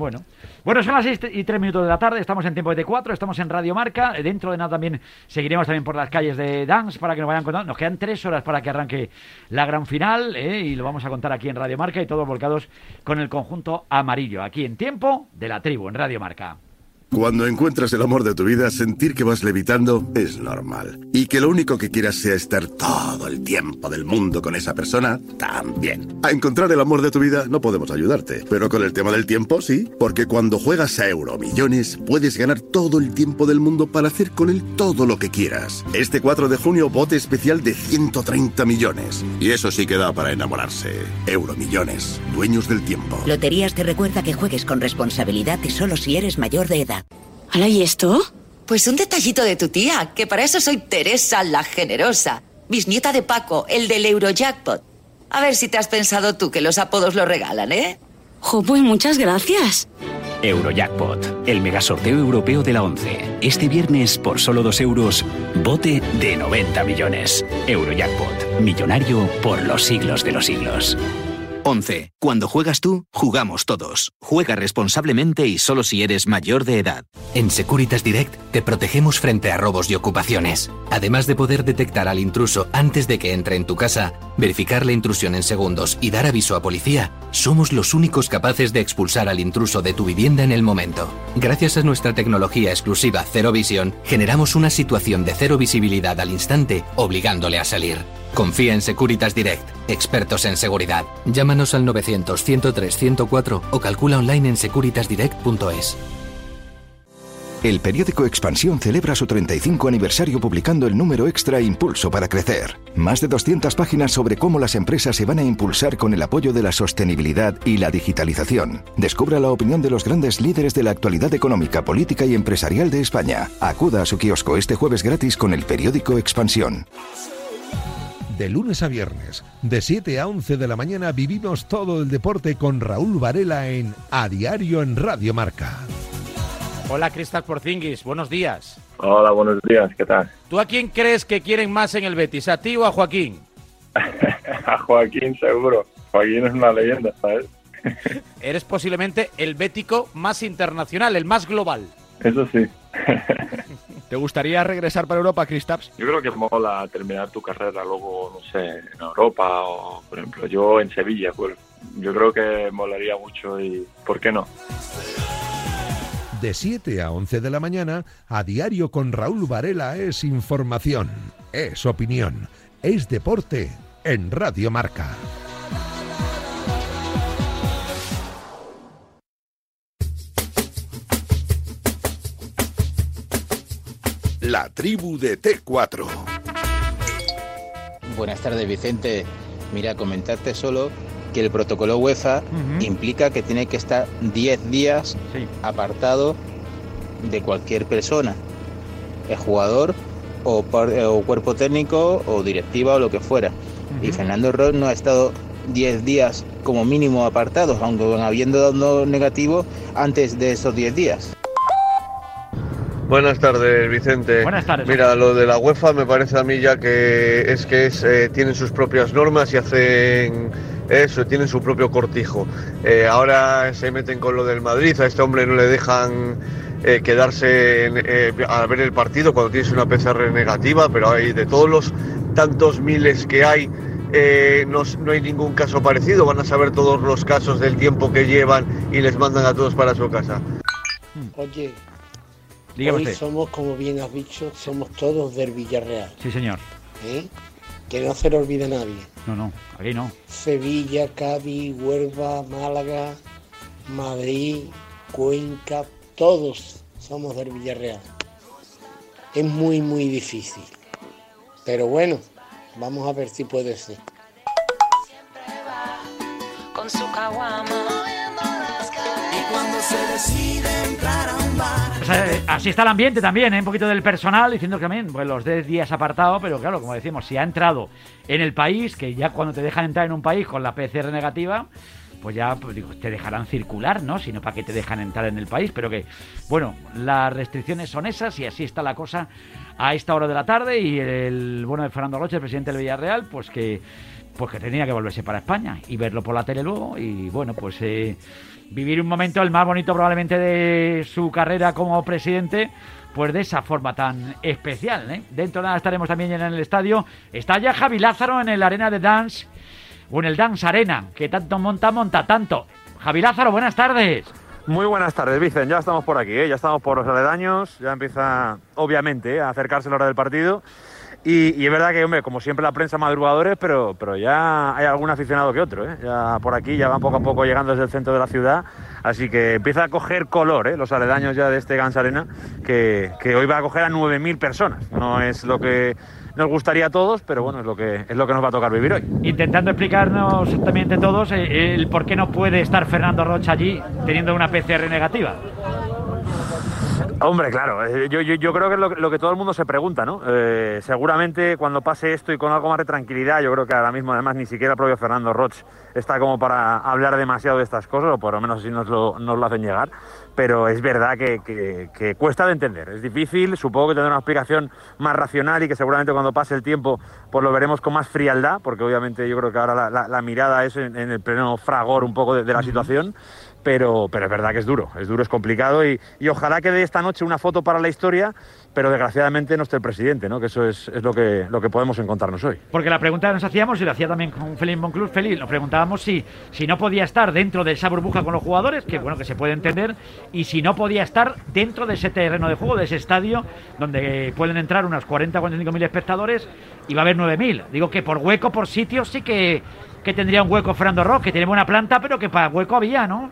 Bueno, bueno, son las 6 y 3 minutos de la tarde, estamos en tiempo de T4, estamos en Radio Marca, Eh, dentro de nada también seguiremos también por las calles de Dance para que nos vayan contando, nos quedan tres horas para que arranque la gran final eh, y lo vamos a contar aquí en Radio Marca y todos volcados con el conjunto amarillo, aquí en tiempo de la tribu, en Radio Marca. Cuando encuentras el amor de tu vida, sentir que vas levitando es normal. Y que lo único que quieras sea estar todo el tiempo del mundo con esa persona, también. A encontrar el amor de tu vida no podemos ayudarte. Pero con el tema del tiempo sí, porque cuando juegas a Euromillones puedes ganar todo el tiempo del mundo para hacer con él todo lo que quieras. Este 4 de junio bote especial de 130 millones. Y eso sí que da para enamorarse. Euromillones, dueños del tiempo. Loterías te recuerda que juegues con responsabilidad y solo si eres mayor de edad. ¿Hala, y esto? Pues un detallito de tu tía, que para eso soy Teresa la Generosa, bisnieta de Paco, el del Eurojackpot. A ver si te has pensado tú que los apodos lo regalan, ¿eh? Jo, pues muchas gracias. Eurojackpot, el megasorteo europeo de la 11. Este viernes, por solo 2 euros, bote de 90 millones. Eurojackpot, millonario por los siglos de los siglos. 11. Cuando juegas tú, jugamos todos. Juega responsablemente y solo si eres mayor de edad. En Securitas Direct te protegemos frente a robos y ocupaciones. Además de poder detectar al intruso antes de que entre en tu casa, verificar la intrusión en segundos y dar aviso a policía, somos los únicos capaces de expulsar al intruso de tu vivienda en el momento. Gracias a nuestra tecnología exclusiva Cero Visión, generamos una situación de cero visibilidad al instante, obligándole a salir. Confía en Securitas Direct, expertos en seguridad. Llámanos al 900-103-104 o calcula online en securitasdirect.es. El periódico Expansión celebra su 35 aniversario publicando el número extra Impulso para Crecer. Más de 200 páginas sobre cómo las empresas se van a impulsar con el apoyo de la sostenibilidad y la digitalización. Descubra la opinión de los grandes líderes de la actualidad económica, política y empresarial de España. Acuda a su kiosco este jueves gratis con el periódico Expansión. De lunes a viernes, de 7 a 11 de la mañana, vivimos todo el deporte con Raúl Varela en A Diario en Radio Marca. Hola, Cristal Porzingis, buenos días. Hola, buenos días, ¿qué tal? ¿Tú a quién crees que quieren más en el Betis, a ti o a Joaquín? A Joaquín seguro. Joaquín es una leyenda, ¿sabes? Eres posiblemente el bético más internacional, el más global. Eso sí. ¿Te gustaría regresar para Europa, Kristaps? Yo creo que mola terminar tu carrera luego, no sé, en Europa o, por ejemplo, yo en Sevilla. Pues, yo creo que molaría mucho y ¿por qué no? De 7 a 11 de la mañana, A Diario con Raúl Varela es información, es opinión, es deporte en Radio Marca. La tribu de T4. Buenas tardes, Vicente. Mira, comentarte solo que el protocolo UEFA implica que tiene que estar 10 días apartado de cualquier persona, el jugador o, par- o cuerpo técnico o directiva o lo que fuera. Y Fernando Ross no ha estado 10 días como mínimo apartados, aunque habiendo dado negativo antes de esos 10 días. Buenas tardes, Vicente. Buenas tardes. Mira, lo de la UEFA me parece a mí ya que es que es, eh, tienen sus propias normas y hacen eso, tienen su propio cortijo. Eh, ahora se meten con lo del Madrid, a este hombre no le dejan eh, quedarse en- eh, a ver el partido cuando tienes una PCR negativa, pero hay de todos los tantos miles que hay eh, no, no hay ningún caso parecido, van a saber todos los casos del tiempo que llevan y les mandan a todos para su casa. Oye, Dígame hoy usted. somos, como bien has dicho, somos todos del Villarreal. Sí, señor. ¿eh? Que no se le olvide a nadie. No, no, aquí no. Sevilla, Cádiz, Huelva, Málaga, Madrid, Cuenca, todos somos del Villarreal. Es muy, muy difícil. Pero bueno, vamos a ver si puede ser. con su caguama. Y cuando se decide entrar a un eh, así está el ambiente también, ¿eh? un poquito del personal diciendo que también pues, los 10 días apartado, pero claro, como decimos, si ha entrado en el país, que ya cuando te dejan entrar en un país con la PCR negativa, pues ya pues, digo, te dejarán circular, ¿no? Sino para que te dejan entrar en el país, pero que, bueno, las restricciones son esas y así está la cosa a esta hora de la tarde y el bueno de Fernando Roche, el presidente del Villarreal, pues que pues que tenía que volverse para España y verlo por la tele luego y bueno, pues eh, vivir un momento el más bonito probablemente de su carrera como presidente, pues de esa forma tan especial. ¿eh? Dentro de nada estaremos también en el estadio. Está ya Javi Lázaro en el Arena de Dance en el Dance Arena, que tanto monta, monta tanto. Javi Lázaro, buenas tardes. Muy buenas tardes, Vicen. Ya estamos por aquí, ¿eh? ya estamos por los aledaños. Ya empieza, obviamente, ¿eh? a acercarse la hora del partido. Y, y es verdad que, hombre, como siempre la prensa madrugadores, pero, pero ya hay algún aficionado que otro. ¿eh? Ya por aquí ya van poco a poco llegando desde el centro de la ciudad. Así que empieza a coger color ¿eh? los aledaños ya de este Gans Arena, que, que hoy va a coger a 9.000 personas. No es lo que nos gustaría a todos, pero bueno, es lo que, es lo que nos va a tocar vivir hoy. Intentando explicarnos también de todos eh, el por qué no puede estar Fernando Rocha allí teniendo una PCR negativa. Hombre, claro, eh, yo, yo, yo creo que es lo, que- lo que todo el mundo se pregunta, ¿no? Eh, seguramente cuando pase esto y con algo más de tranquilidad, yo creo que ahora mismo además ni siquiera el propio Fernando Roch está como para hablar demasiado de estas cosas, o por lo menos así nos lo, nos lo hacen llegar, pero es verdad que, que- que cuesta de entender, es difícil, supongo que tendrá una explicación más racional y que seguramente cuando pase el tiempo pues lo veremos con más frialdad, porque obviamente yo creo que ahora la, la- la mirada es en, en el pleno fragor un poco de, de la situación. Pero, pero es verdad que es duro, es duro, es complicado y, ojalá que de esta noche una foto para la historia, pero desgraciadamente no esté el presidente, ¿no? que eso es, lo, que, lo que podemos encontrarnos hoy. Porque la pregunta que nos hacíamos, y lo hacía también con Félix Monclús, Félix, nos preguntábamos si, si no podía estar dentro de esa burbuja con los jugadores, que bueno, que se puede entender, y si no podía estar dentro de ese terreno de juego, de ese estadio, donde pueden entrar unos 40 o 45 mil espectadores y va a haber 9 mil. Digo que por hueco, por sitio, sí que, que tendría un hueco Fernando Roque, que tiene buena planta, pero que para hueco había, ¿no?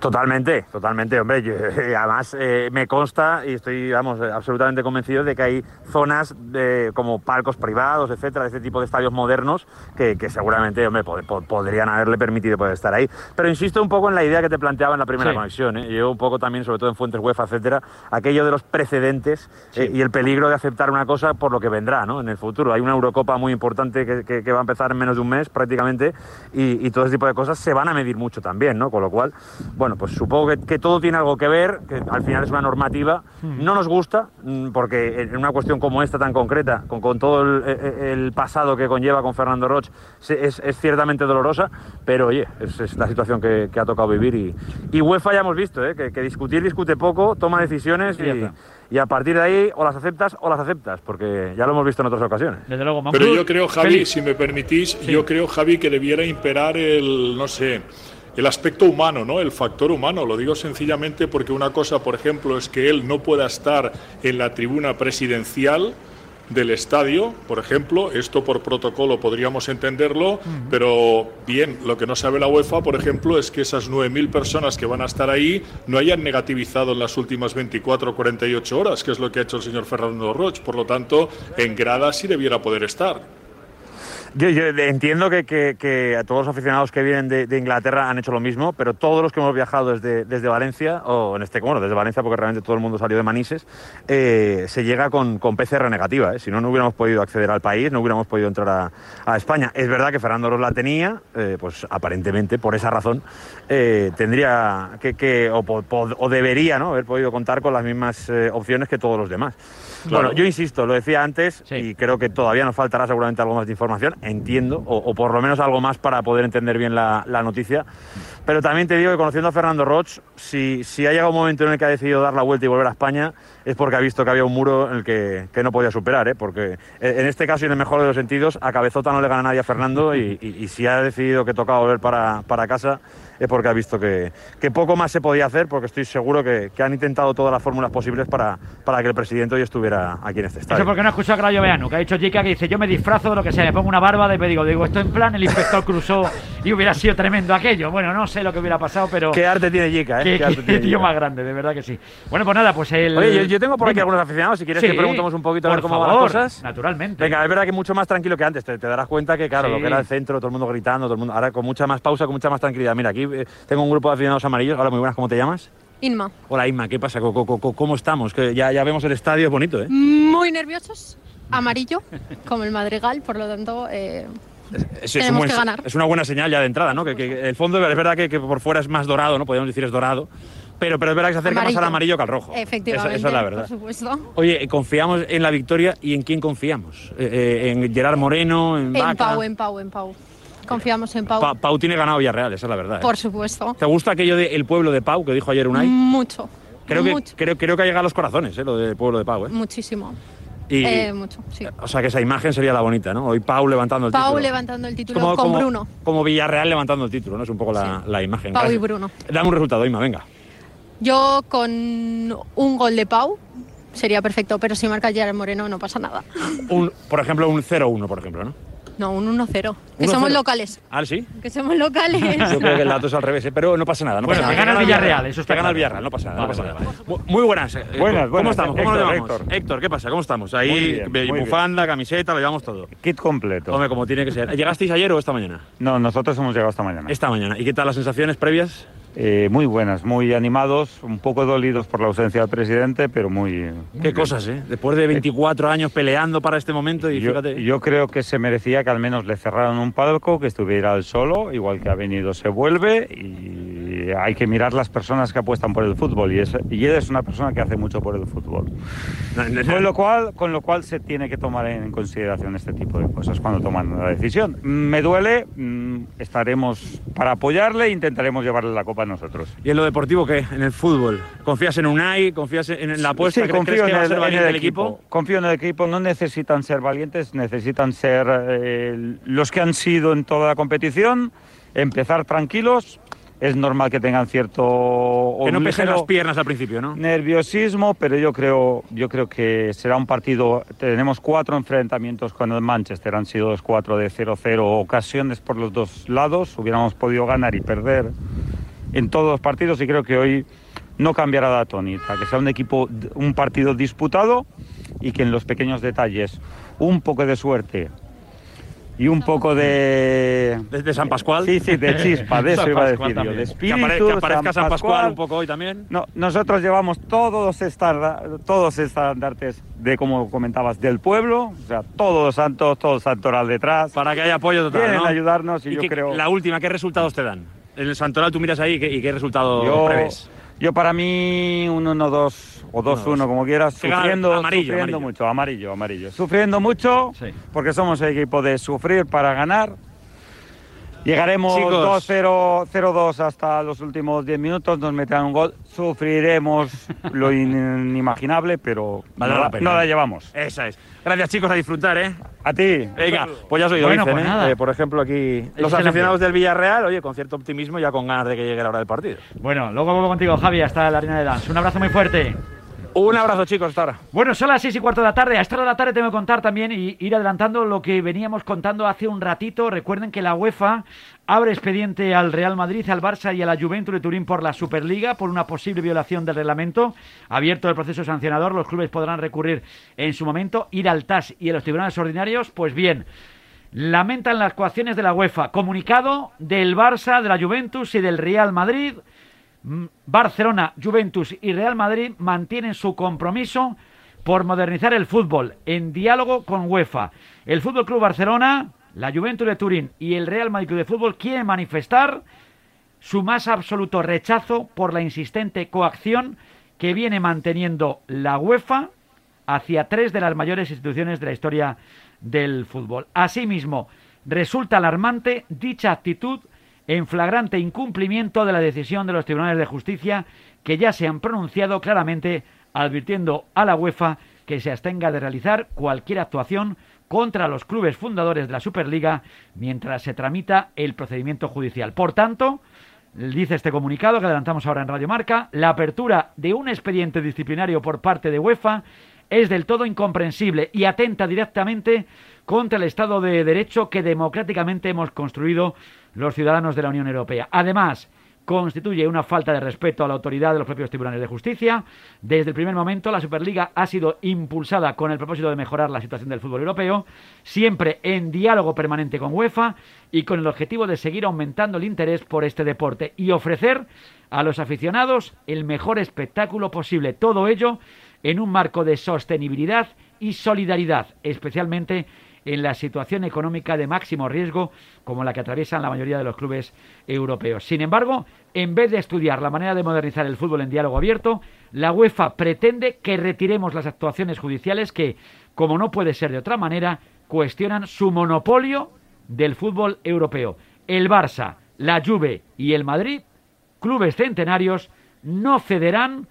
Totalmente, totalmente, hombre. yo- además, eh, me consta y estoy, vamos, eh, absolutamente convencido de que hay zonas de, como palcos privados, etcétera, de este tipo de estadios modernos que, que seguramente, hombre, pod- pod- podrían haberle permitido poder estar ahí. Pero insisto un poco en la idea que te planteaba en la primera Sí. conexión. ¿eh? Yo un poco también, sobre todo en fuentes UEFA, etcétera, aquello de los precedentes eh, y el peligro de aceptar una cosa por lo que vendrá, ¿no? En el futuro. Hay una Eurocopa muy importante que, que- que va a empezar en menos de un mes prácticamente y, y todo ese tipo de cosas se van a medir mucho también, ¿no? Con lo cual, bueno, pues supongo que, que todo tiene algo que ver, que al final es una normativa. No nos gusta, mm, porque en una cuestión como esta tan concreta, con, con todo el, e- el pasado que conlleva con Fernando Roch, es, es ciertamente dolorosa, pero oye, es, es la situación que, que ha tocado vivir. Y, y UEFA ya hemos visto, ¿eh? que, que discutir discute poco, toma decisiones Y y, a partir de ahí o las aceptas o las aceptas, porque ya lo hemos visto en otras ocasiones. Desde luego, Pero yo creo, Javi, si me permitís, yo creo, Javi, que debiera imperar el, no sé, el aspecto humano, ¿no? El factor humano. Lo digo sencillamente porque una cosa, por ejemplo, es que él no pueda estar en la tribuna presidencial del estadio, por ejemplo, esto por protocolo podríamos entenderlo, pero bien, lo que no sabe la UEFA, por ejemplo, es que esas 9.000 personas que van a estar ahí no hayan negativizado en las últimas 24 o 48 horas, que es lo que ha hecho el señor Fernando Roch. Por lo tanto, en grada sí debiera poder estar. Yo, yo entiendo que, que- que a todos los aficionados que vienen de, de Inglaterra han hecho lo mismo, pero todos los que hemos viajado desde, desde Valencia, o en este, bueno, desde Valencia, porque realmente todo el mundo salió de Manises, eh, se llega con, con PCR negativa. ¿eh? Si no, no hubiéramos podido acceder al país, no hubiéramos podido entrar a, a España. Es verdad que Fernando Ros la tenía, eh, pues aparentemente, por esa razón, eh, tendría que, que- o, po- po- o debería ¿no? haber podido contar con las mismas opciones que todos los demás. Claro. Bueno, yo insisto, lo decía antes y creo que todavía nos faltará seguramente algo más de información, entiendo, o, por lo menos algo más para poder entender bien la, noticia. Pero también te digo que conociendo a Fernando Roch, si, si ha llegado un momento en el que ha decidido dar la vuelta y volver a España, es porque ha visto que había un muro en el que, que no podía superar, ¿eh? porque eh, en este caso y en el mejor de los sentidos, a Cabezota no le gana nadie a Fernando y, y- y si ha decidido que tocaba volver para, para casa porque ha visto que, que poco más se podía hacer, porque estoy seguro que, que han intentado todas las fórmulas posibles para, para que el presidente hoy estuviera aquí en este estadio. Eso porque no he escuchado a Crayo Veano, que ha dicho Jica que dice, yo me disfrazo de lo que sea, me pongo una barba, de digo, digo, esto en plan el inspector cruzó y hubiera sido tremendo aquello. Bueno, no sé lo que hubiera pasado, pero... Qué arte tiene Jica, ¿eh? Qué, Qué arte tiene tío Jica. más grande, de verdad que sí. Bueno, pues nada, pues el... Oye, yo, yo tengo por aquí algunos aficionados, si quieres Sí, que preguntemos un poquito a ver cómo van las favor, cosas. Naturalmente. Venga, es verdad que mucho más tranquilo que antes, te, te darás cuenta que, claro, Sí. lo que era el centro, todo el mundo gritando, todo el mundo, ahora con mucha más pausa, con mucha más tranquilidad. Mira, aquí eh, tengo un grupo de aficionados amarillos, hola, muy buenas, ¿cómo te llamas? Inma. Hola, Inma, ¿qué pasa? ¿Cómo, cómo- cómo estamos? Que ya, ya vemos el estadio, es bonito, ¿eh? Muy nerviosos. Amarillo, como el Madrigal, por lo tanto, eh, Es, es un buen- es una buena señal ya de entrada, ¿no? Que, que el fondo es verdad que, que por fuera es más dorado, ¿no? Podríamos decir es dorado, pero, pero es verdad que se acerca más al amarillo que al rojo. Efectivamente, Esa, esa es la verdad. por supuesto. Oye, ¿confiamos en la victoria y en quién confiamos? Eh, eh, ¿En Gerard Moreno? ¿En En Vaca? Pau, en Pau, en Pau. Confiamos en Pau. Pa- Pau tiene ganado Villarreal, esa es la verdad. ¿eh? Por supuesto. ¿Te gusta aquello del pueblo de Pau que dijo ayer Unai? Mucho. Creo que, mucho. creo, creo que ha llegado a los corazones, ¿eh? lo del pueblo de Pau. ¿eh? Muchísimo. Y, Eh, mucho, sí. O sea, que esa imagen sería la bonita, ¿no? Hoy Pau levantando el Pau título. levantando el título Como- con como- Bruno. Como Villarreal levantando el título, ¿no? Es un poco la, la imagen. Pau y. Bruno. Dame un resultado, Ima, venga. Yo con un gol de Pau sería perfecto, pero si marca Gerard Moreno no pasa nada. Un, por ejemplo, un 0-1, por ejemplo, ¿no? No, un 1-0. Que 1-0. somos locales. Ah, sí. Que somos locales. Yo creo que el dato es al revés, ¿eh? pero no pasa nada. No Bueno, pasa que nada. gana el Villarreal, eso está Que gana el. Villarreal, no pasa nada. no Vale, pasa vale, nada. Mu- Muy buenas. eh, Buenas, ¿Cómo buenas. estamos? ¿Cómo Héctor, nos llevamos? Héctor. ¿qué pasa? ¿Cómo estamos? Ahí, Muy bien, muy bien. bufanda, camiseta, lo llevamos todo. Kit completo. Hombre, como tiene que ser. ¿Llegasteis ayer o esta mañana? No, nosotros hemos llegado esta mañana. Esta mañana. ¿Y qué tal las sensaciones previas? Eh, muy buenas, muy animados, un poco dolidos por la ausencia del presidente, pero muy... Qué cosas, ¿eh? Después de 24 años peleando para este momento y Yo, fíjate... yo creo que se merecía que al menos le cerraran un palco, que estuviera él solo, igual que ha venido se vuelve y hay que mirar las personas que apuestan por el fútbol y, es, y él es una persona que hace mucho por el fútbol. Con lo cual, con lo cual se tiene que tomar en consideración este tipo de cosas cuando toman la decisión. Me duele, mm, estaremos para apoyarle e intentaremos llevarle la copa a nosotros. ¿Y en lo deportivo qué? ¿En el fútbol? ¿Confías en Unai? ¿Confías en la apuesta? Sí, ¿Crees confío en el, en el el equipo? Confío en el equipo. No necesitan ser valientes, necesitan ser eh, los que han sido en toda la competición, empezar tranquilos. Es normal que tengan cierto Que no pesen las piernas al principio, ¿no? nerviosismo, pero yo creo, yo creo que será un partido. Tenemos cuatro enfrentamientos con el Manchester, han sido los cuatro de 0-0 ocasiones por los dos lados. Hubiéramos podido ganar y perder en todos los partidos y creo que hoy no cambiará la tónica, que sea un equipo, un partido disputado y que en los pequeños detalles un poco de suerte y un poco de... ¿De, San Pascual? Sí, sí, de chispa, de eso San iba a Pascual decir yo, de Que espíritu, apare- que aparezca San Pascual un poco hoy también. No, nosotros llevamos todos estarda- todos estandartes de, como comentabas, del pueblo, o sea, todos los santos, todo el santoral detrás. Para que haya apoyo total, Vienen ¿no? ayudarnos y, yo qué- creo... La última, ¿qué resultados te dan? En el Santoral tú miras ahí ¿y qué, y qué resultado Yo, prevés. yo para mí un 1-2 o 2-1 como quieras, sufriendo, amarillo, sufriendo amarillo. mucho, amarillo, amarillo. Sufriendo mucho porque somos el equipo de sufrir para ganar. Llegaremos Chicos. 2-0, 0-2 hasta los últimos 10 minutos, nos meterán un gol, sufriremos lo inimaginable, pero Vale no, la pena. no la llevamos. Esa es. Gracias, chicos, a disfrutar, ¿eh? A ti. Venga, pues ya oído, Bueno, dicen, pues ¿eh? nada. Eh, por ejemplo, aquí los aficionados del Villarreal, oye, con cierto optimismo, ya con ganas de que llegue la hora del partido. Bueno, luego vuelvo contigo, Javi, hasta la arena de Dance. Un abrazo muy fuerte. Un abrazo, chicos, ahora. Bueno, son las seis y cuarto de la tarde. A esta hora de la tarde tengo que contar también y ir adelantando lo que veníamos contando hace un ratito. Recuerden que la UEFA abre expediente al Real Madrid, al Barça y a la Juventus de Turín por la Superliga por una posible violación del reglamento. Abierto el proceso sancionador, los clubes podrán recurrir en su momento, ir al TAS y a los tribunales ordinarios. Pues bien, lamentan las coacciones de la UEFA. Comunicado del Barça, de la Juventus y del Real Madrid. Mm, Barcelona, Juventus y Real Madrid mantienen su compromiso por modernizar el fútbol en diálogo con UEFA. El Fútbol Club Barcelona, la Juventus de Turín y el Real Madrid de Fútbol quieren manifestar su más absoluto rechazo por la insistente coacción que viene manteniendo la UEFA hacia tres de las mayores instituciones de la historia del fútbol. Asimismo, resulta alarmante dicha actitud en flagrante incumplimiento de la decisión de los tribunales de justicia que ya se han pronunciado claramente advirtiendo a la UEFA que se abstenga de realizar cualquier actuación contra los clubes fundadores de la Superliga mientras se tramita el procedimiento judicial. Por tanto, dice este comunicado que adelantamos ahora en Radio Marca, la apertura de un expediente disciplinario por parte de UEFA es del todo incomprensible y atenta directamente contra el Estado de Derecho que democráticamente hemos construido los ciudadanos de la Unión Europea. Además, constituye una falta de respeto a la autoridad de los propios tribunales de justicia. Desde el primer momento, la Superliga ha sido impulsada con el propósito de mejorar la situación del fútbol europeo, siempre en diálogo permanente con UEFA y con el objetivo de seguir aumentando el interés por este deporte y ofrecer a los aficionados el mejor espectáculo posible. Todo ello en un marco de sostenibilidad y solidaridad, especialmente en la situación económica de máximo riesgo como la que atraviesan la mayoría de los clubes europeos. Sin embargo, en vez de estudiar la manera de modernizar el fútbol en diálogo abierto, la UEFA pretende que retiremos las actuaciones judiciales que, como no puede ser de otra manera, cuestionan su monopolio del fútbol europeo. El Barça, la Juve y el Madrid, clubes centenarios, no cederán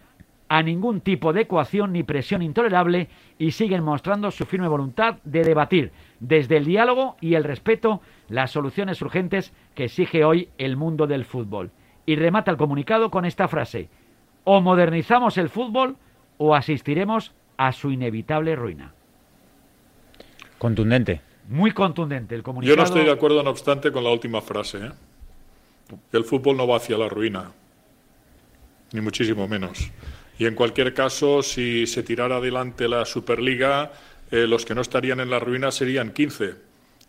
a ningún tipo de ecuación ni presión intolerable y siguen mostrando su firme voluntad de debatir desde el diálogo y el respeto las soluciones urgentes que exige hoy el mundo del fútbol. Y remata el comunicado con esta frase, o modernizamos el fútbol o asistiremos a su inevitable ruina. Contundente. Muy contundente el comunicado. Yo no estoy de acuerdo, no obstante, con la última frase. ¿eh? El fútbol no va hacia la ruina, ni muchísimo menos. Y en cualquier caso, si se tirara adelante la Superliga, eh, los que no estarían en la ruina serían 15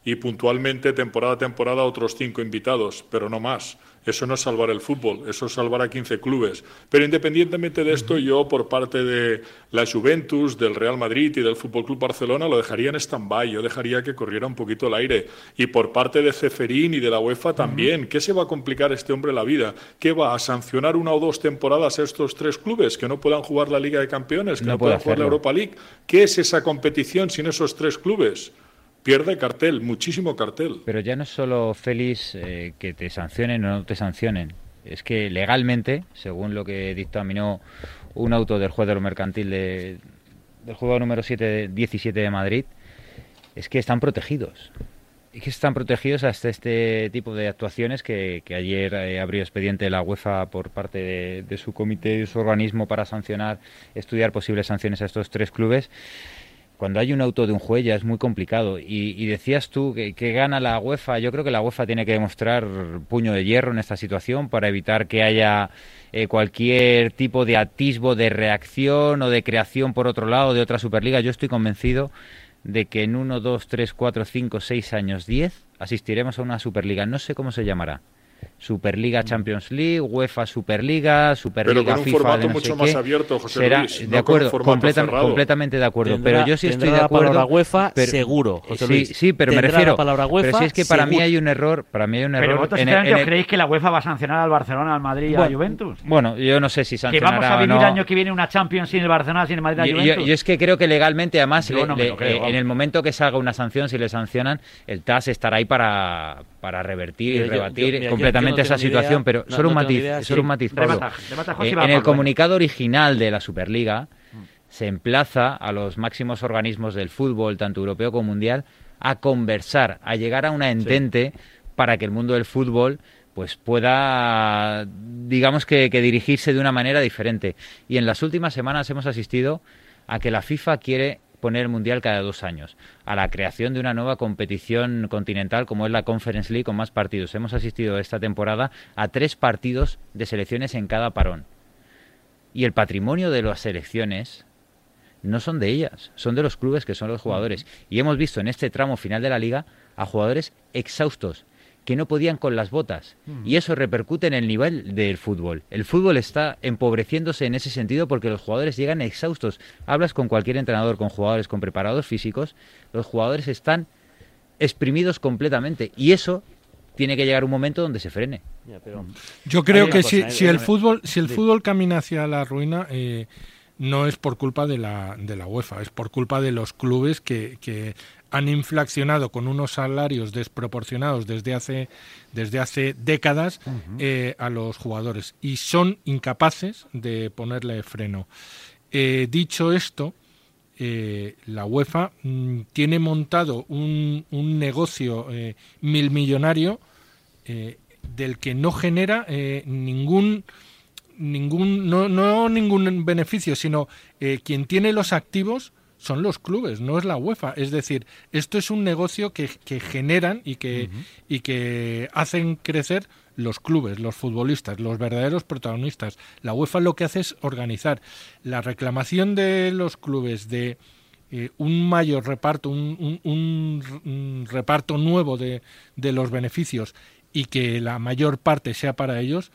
y puntualmente temporada a temporada otros cinco invitados, pero no más. Eso no es salvar el fútbol, eso es salvar a 15 clubes. Pero independientemente de esto, yo por parte de la Juventus, del Real Madrid y del Fútbol Club Barcelona lo dejaría en stand-by, yo dejaría que corriera un poquito el aire. Y por parte de Ceferín y de la UEFA también. ¿Qué se va a complicar este hombre la vida? ¿Qué va a sancionar una o dos temporadas a estos tres clubes que no puedan jugar la Liga de Campeones, que no, puedan jugar la. Europa League? ¿Qué es esa competición sin esos tres clubes? Pierde cartel, muchísimo cartel. Pero ya no es solo, Félix, eh, que te sancionen o no te sancionen. Es que legalmente, según lo que dictaminó un auto del juez de lo mercantil de- del juego número 7, 17 de Madrid, es que están protegidos. Y que están protegidos hasta este tipo de actuaciones que, ayer eh, abrió expediente la UEFA por parte de, de su comité, de su organismo para sancionar, estudiar posibles sanciones a estos tres clubes cuando hay un auto de un juez es muy complicado. Y, y decías tú que, que gana la UEFA. Yo creo que la UEFA tiene que demostrar puño de hierro en esta situación para evitar que haya eh, cualquier tipo de atisbo de reacción o de creación por otro lado de otra Superliga. Yo estoy convencido de que en 1, 2, 3, 4, 5, 6 años, 10 asistiremos a una Superliga. No sé cómo se llamará. Superliga Champions League, UEFA Superliga, Superliga. Pero con un FIFA formato de no mucho sé más qué. abierto, José Será, Luis, de no con un acuerdo, completa- completamente de acuerdo. Tendrá- pero yo sí estoy de la acuerdo. palabra UEFA pero- seguro, José sí, Luis. Sí, pero me Tendrá la refiero. palabra pero UEFA si es que para mí hay un error, para mí hay un Pero error. vosotros, en en el- ¿creéis que la UEFA va a sancionar al Barcelona, al Madrid y a la Bueno, Juventus? Bueno, yo no sé si Que sancionará vamos a vivir no. el año que viene una Champions sin el Barcelona, sin el Madrid y Yo, la yo- Juventus. yo es que creo que legalmente, además, le- no me le- lo creo, eh, en el momento que salga una sanción, si le sancionan, el TAS estará ahí para, para revertir y rebatir completamente no esa situación. idea, pero no- solo un matiz, idea, solo sí. un matiz, Eh, en el comunicado original de la Superliga se emplaza a los máximos organismos del fútbol, tanto europeo como mundial, a conversar, a llegar a una entente para que el mundo del fútbol pues pueda, digamos que, que dirigirse de una manera diferente. Y en las últimas semanas hemos asistido a que la FIFA quiere poner el Mundial cada dos años, a la creación de una nueva competición continental como es la Conference League con más partidos. Hemos asistido esta temporada a tres partidos de selecciones en cada parón. Y el patrimonio de las selecciones no son de ellas, son de los clubes que son los jugadores. Y hemos visto en este tramo final de la liga a jugadores exhaustos que no podían con las botas. Y eso repercute en el nivel del fútbol. El fútbol está empobreciéndose en ese sentido porque los jugadores llegan exhaustos. Hablas con cualquier entrenador, con jugadores, con preparados físicos, los jugadores están exprimidos completamente. Y eso tiene que llegar un momento donde se frene. Ya, pero- Yo creo que si, el fútbol si el sí. fútbol camina hacia la ruina, eh, no es por culpa de la, de la UEFA, es por culpa de los clubes que, que han inflacionado con unos salarios desproporcionados desde hace, desde hace décadas eh, a los jugadores y son incapaces de ponerle freno. Eh, dicho esto, eh, la UEFA mm, tiene montado un, un negocio eh, milmillonario eh, del que no genera eh, ningún ningún no, no ningún beneficio, sino quien tiene los activos son los clubes, no es la UEFA. Es decir, esto es un negocio que, que generan y que, y que hacen crecer los clubes, los futbolistas, los verdaderos protagonistas. La UEFA lo que hace es organizar la reclamación de los clubes de eh, un mayor reparto, un, un- un- un reparto nuevo de, de los beneficios y que la mayor parte sea para ellos,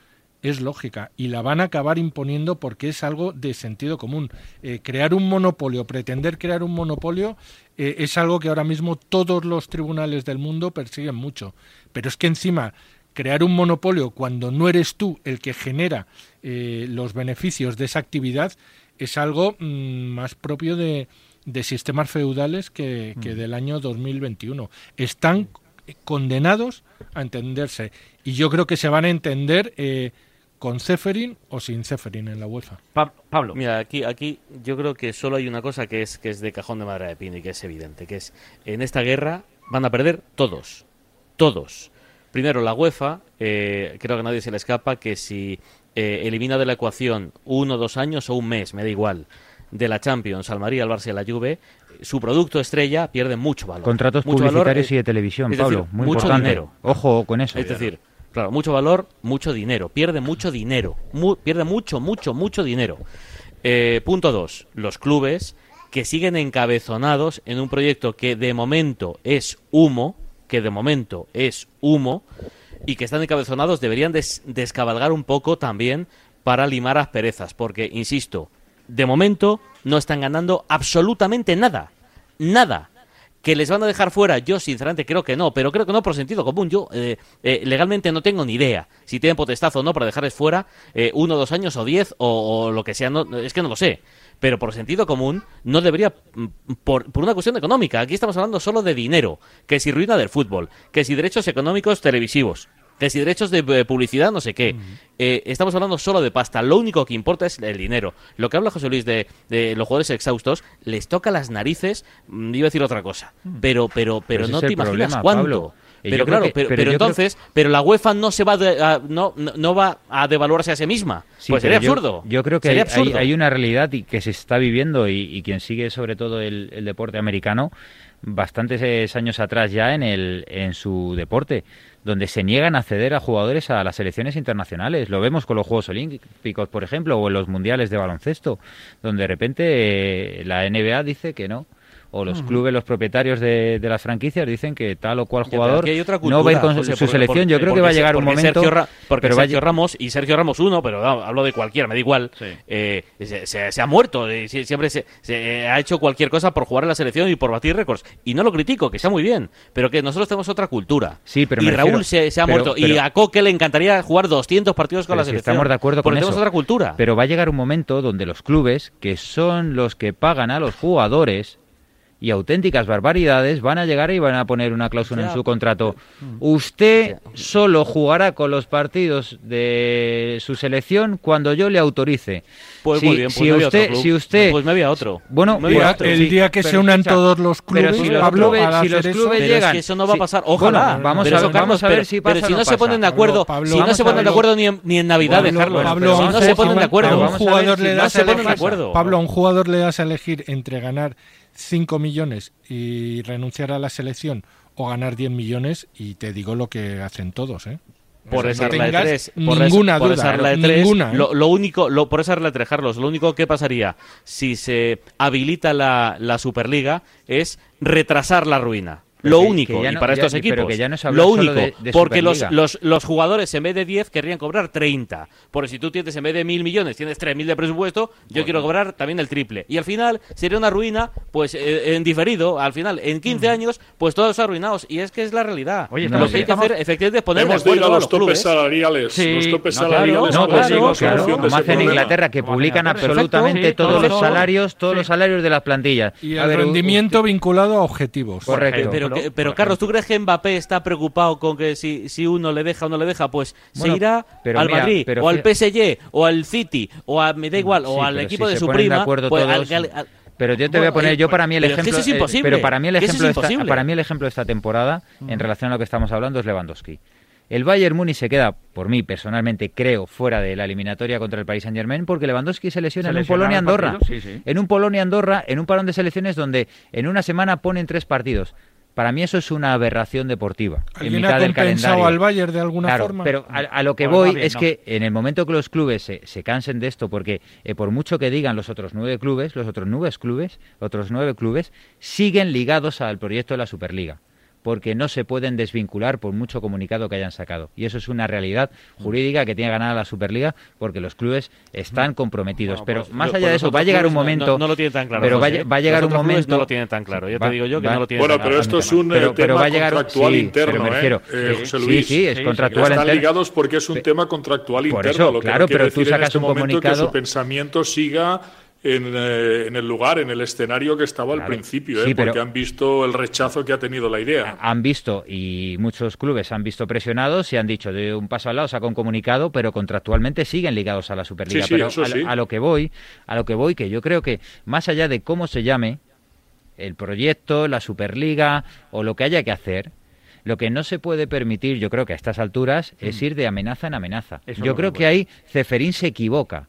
es lógica y la van a acabar imponiendo porque es algo de sentido común. Eh, crear un monopolio, pretender crear un monopolio, eh, es algo que ahora mismo todos los tribunales del mundo persiguen mucho. Pero es que encima crear un monopolio cuando no eres tú el que genera eh, los beneficios de esa actividad es algo mm, más propio de, de sistemas feudales que, que del año 2021. Están condenados a entenderse y yo creo que se van a entender eh, con Ceferin o sin Ceferin en la UEFA. Pablo. Mira, aquí, aquí yo creo que solo hay una cosa que es, que es de cajón de madera de pino y que es evidente, que es en esta guerra van a perder todos. Todos. Primero, la UEFA, eh, creo que a nadie se le escapa que si eh, elimina de la ecuación uno, dos años o un mes, me da igual, de la Champions al Madrid, al Barça y a la Juve, su producto estrella pierde mucho valor. Contratos Mucho valor, publicitarios eh, y de televisión, decir, Pablo, muy mucho importante. dinero. Ojo con eso. Es decir, claro, mucho valor, mucho dinero. Pierde mucho dinero. Pierde mucho, mucho, mucho dinero. Eh, punto dos. Los clubes que siguen encabezonados en un proyecto que de momento es humo, que de momento es humo, y que están encabezonados deberían des- descabalgar un poco también para limar asperezas, porque, insisto, de momento no están ganando absolutamente nada. Nada que les van a dejar fuera, yo sinceramente creo que no, pero creo que no por sentido común. Yo eh, eh, legalmente no tengo ni idea si tienen potestad o no para dejarles fuera eh, uno, dos años o diez o, lo que sea, no, no, es que no lo sé. Pero por sentido común no debería, mm, por, por una cuestión económica, aquí estamos hablando solo de dinero, que si ruina del fútbol, que si derechos económicos televisivos, que si derechos de eh, publicidad, no sé qué. Eh, estamos hablando solo de pasta. Lo único que importa es el dinero. Lo que habla José Luis de, de los jugadores exhaustos, les toca las narices, mm, iba a decir otra cosa. Pero, pero, pero no te imaginas problema, cuánto. Pablo. Eh, Pero yo claro, que- pero, pero pero yo creo- entonces, pero la UEFA no se va a de- a- no, no, va a devaluarse a sí misma. Sí, pues sería yo- absurdo. Yo, creo que hay, hay- hay una realidad y que se está viviendo y, y quien sigue sobre todo el, el deporte americano bastantes eh, años atrás ya en, el, en su deporte, donde se niegan a ceder a jugadores a las selecciones internacionales. Lo vemos con los Juegos Olímpicos, por ejemplo, o en los Mundiales de baloncesto, donde de repente eh, la NBA dice que no. O los clubes, los propietarios de, de las franquicias dicen que tal o cual jugador aquí hay otra no va a ir con su- José, su porque- selección. Yo creo que va a porque- llegar un momento. Sergio Ra- porque pero Sergio Ramos y Sergio Ramos uno, pero hablo de cualquiera, me da igual. eh, se, se- se ha muerto, eh, sie- siempre se, se, eh, ha hecho cualquier cosa por jugar en la selección y por batir récords. Y no lo critico, que está muy bien, pero que nosotros tenemos otra cultura. Sí, pero y Raúl refiero- se, se ha pero- muerto. y a Coque le encantaría jugar 200 partidos con la si selección. estamos de acuerdo porque con tenemos eso. otra cultura. Pero va a llegar un momento donde los clubes, que son los que pagan a los jugadores y auténticas barbaridades, van a llegar y van a poner una cláusula en su contrato. Usted solo jugará con los partidos de su selección cuando yo le autorice. Pues si, muy bien, pues si me otro usted, club. si usted, Pues me voy a otro. Bueno, Me otro. el día que se pero unan escucha, todos los pero clubes, si los Pablo, clubes, si los clubes Pero es llegan, que eso no va a pasar. Ojalá. Bueno, vamos Pero a eso, ver, vamos a ver pero- si pasa Pero si no, no se ponen de acuerdo, Pablo, si no se ponen de acuerdo ni en, ni en Navidad, Pablo, Pero si no se ponen de acuerdo. un jugador le das a elegir entre ganar 5 millones y renunciar a la selección o ganar 10 millones y te digo lo que hacen todos, ¿eh? por No esa regla de tengas tres, por ninguna por duda, esa regla de ninguna, ¿eh? lo, lo único, lo, por esa regla de tres, Carlos, lo único que pasaría si se habilita la, la Superliga es retrasar la ruina. Lo que- único, que ya y no- para ya- estos pero equipos, que ya no lo solo único, de- de porque los, los, los jugadores en vez de 10 querrían cobrar 30. Porque si tú tienes en vez de mil millones, tienes 3.000 de presupuesto, yo quiero cobrar también el triple. Y al final sería una ruina, pues eh, en diferido, al final, en 15 años, pues todos arruinados. Y es que es la realidad. Oye, lo estamos- que hay que hacer, efectivamente, es poner de Hemos de ir acuerdo a a los los topes salariales. Sí, los topes no, claro, salariales No, pues claro, solución de como hace en. Inglaterra, que publican absolutamente todos todo los salarios, todos los salarios de las plantillas. Y el rendimiento vinculado a objetivos. Correcto. Pero, que- pero Carlos, ¿tú crees que Mbappé está preocupado con que si, si uno le deja o no le deja? Pues Bueno, se irá pero al mira, Madrid, pero o al PSG, o al City, o a, me da igual, Sí, o al equipo si de su de prima. acuerdo pues, todos- al- al- al- Pero yo te voy a poner yo para mí el pero ejemplo es eh, pero para mí el eso es ejemplo esta- para mí el ejemplo de esta temporada en relación a lo que estamos hablando es Lewandowski. El Bayern Múnich se queda, por mí personalmente creo, fuera de la eliminatoria contra el Paris Saint Germain porque Lewandowski se lesiona Se en un Polonia-Andorra. partido, sí, sí. En un Polonia-Andorra, en un parón de selecciones donde en una semana ponen tres partidos. Para mí eso es una aberración deportiva. en ¿Alguien mitad ha del calendario. al Bayern de alguna Claro, forma? pero a, a lo que voy bien, es no. que en el momento que los clubes se, se cansen de esto, porque eh, por mucho que digan los otros nueve clubes, los otros nueve clubes, otros nueve clubes siguen ligados al proyecto de la Superliga, porque no se pueden desvincular por mucho comunicado que hayan sacado. Y eso es una realidad jurídica que tiene ganada la Superliga, porque los clubes están comprometidos. Bueno, pero pues, más pues allá de los eso, va a llegar un momento. No, no lo tienen tan claro. Pero va, a José, va a llegar los un momento. No lo tienen tan claro. Ya Va- te digo yo que va- no lo tienen Bueno, tan pero esto es un Pero- eh, pero tema va a llegar- contractual sí, interno, me ¿eh? refiero- Eh, sí, José sí, Luis. sí, es contractual Están ligados porque es un tema contractual Por interno. eso, lo que claro, pero tú sacas este un momento que comunicado- su pensamiento siga en, eh, en el lugar, en el escenario que estaba al principio, ¿eh? Sí, porque han visto el rechazo que ha tenido la idea. han visto y muchos clubes han visto presionados y han dicho de un paso al lado saca un comunicado pero contractualmente siguen ligados a la Superliga Sí, sí, pero eso a, lo- sí. a lo que voy a lo que voy que yo creo que más allá de cómo se llame el proyecto la Superliga o lo que haya que hacer lo que no se puede permitir, yo creo que a estas alturas, es ir de amenaza en amenaza. Eso yo creo que ahí Ceferín se equivoca.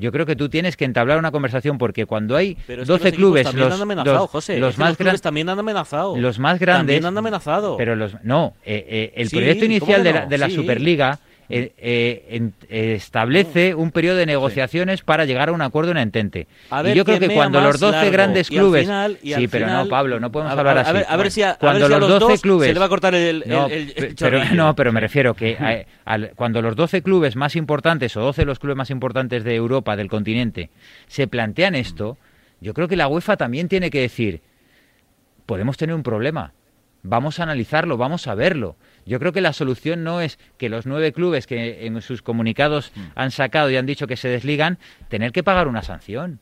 Yo creo que tú tienes que entablar una conversación porque cuando hay Pero es que 12 los equipos clubes, también los, han amenazado, los- José. los más grandes también han amenazado. los más grandes También han amenazado. pero los no eh, eh, el Sí, proyecto ¿cómo inicial de la, de la Sí. Superliga eh, eh, eh, establece un periodo de negociaciones para llegar a un acuerdo en entente A y yo creo que cuando los 12 largo. grandes Y clubes final- sí pero no Pablo no podemos a- hablar así a ver- a ver si a- a cuando ver si a los los 12 dos clubes se le va a cortar el- No, el- el- el pe- pero, no pero me refiero que eh, al- cuando los 12 clubes más importantes o 12 de los clubes más importantes de Europa del continente se plantean esto yo creo que la UEFA también tiene que decir podemos tener un problema. Vamos a analizarlo, vamos a verlo. Yo creo que la solución no es que los nueve clubes que en sus comunicados Mm. han sacado y han dicho que se desligan, tener que pagar una sanción.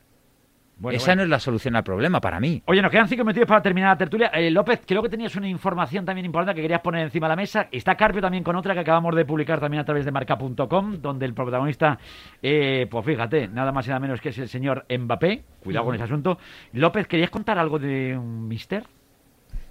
Bueno, Esa bueno. no es la solución al problema para mí. Oye, nos quedan cinco minutos para terminar la tertulia. Eh, López, creo que tenías una información también importante que querías poner encima de la mesa. Está Carpio también con otra que acabamos de publicar también a través de marca.com, donde el protagonista, eh, pues fíjate, nada más y nada menos que es el señor Mbappé. Cuidado con ese asunto. López, ¿querías contar algo de un mister?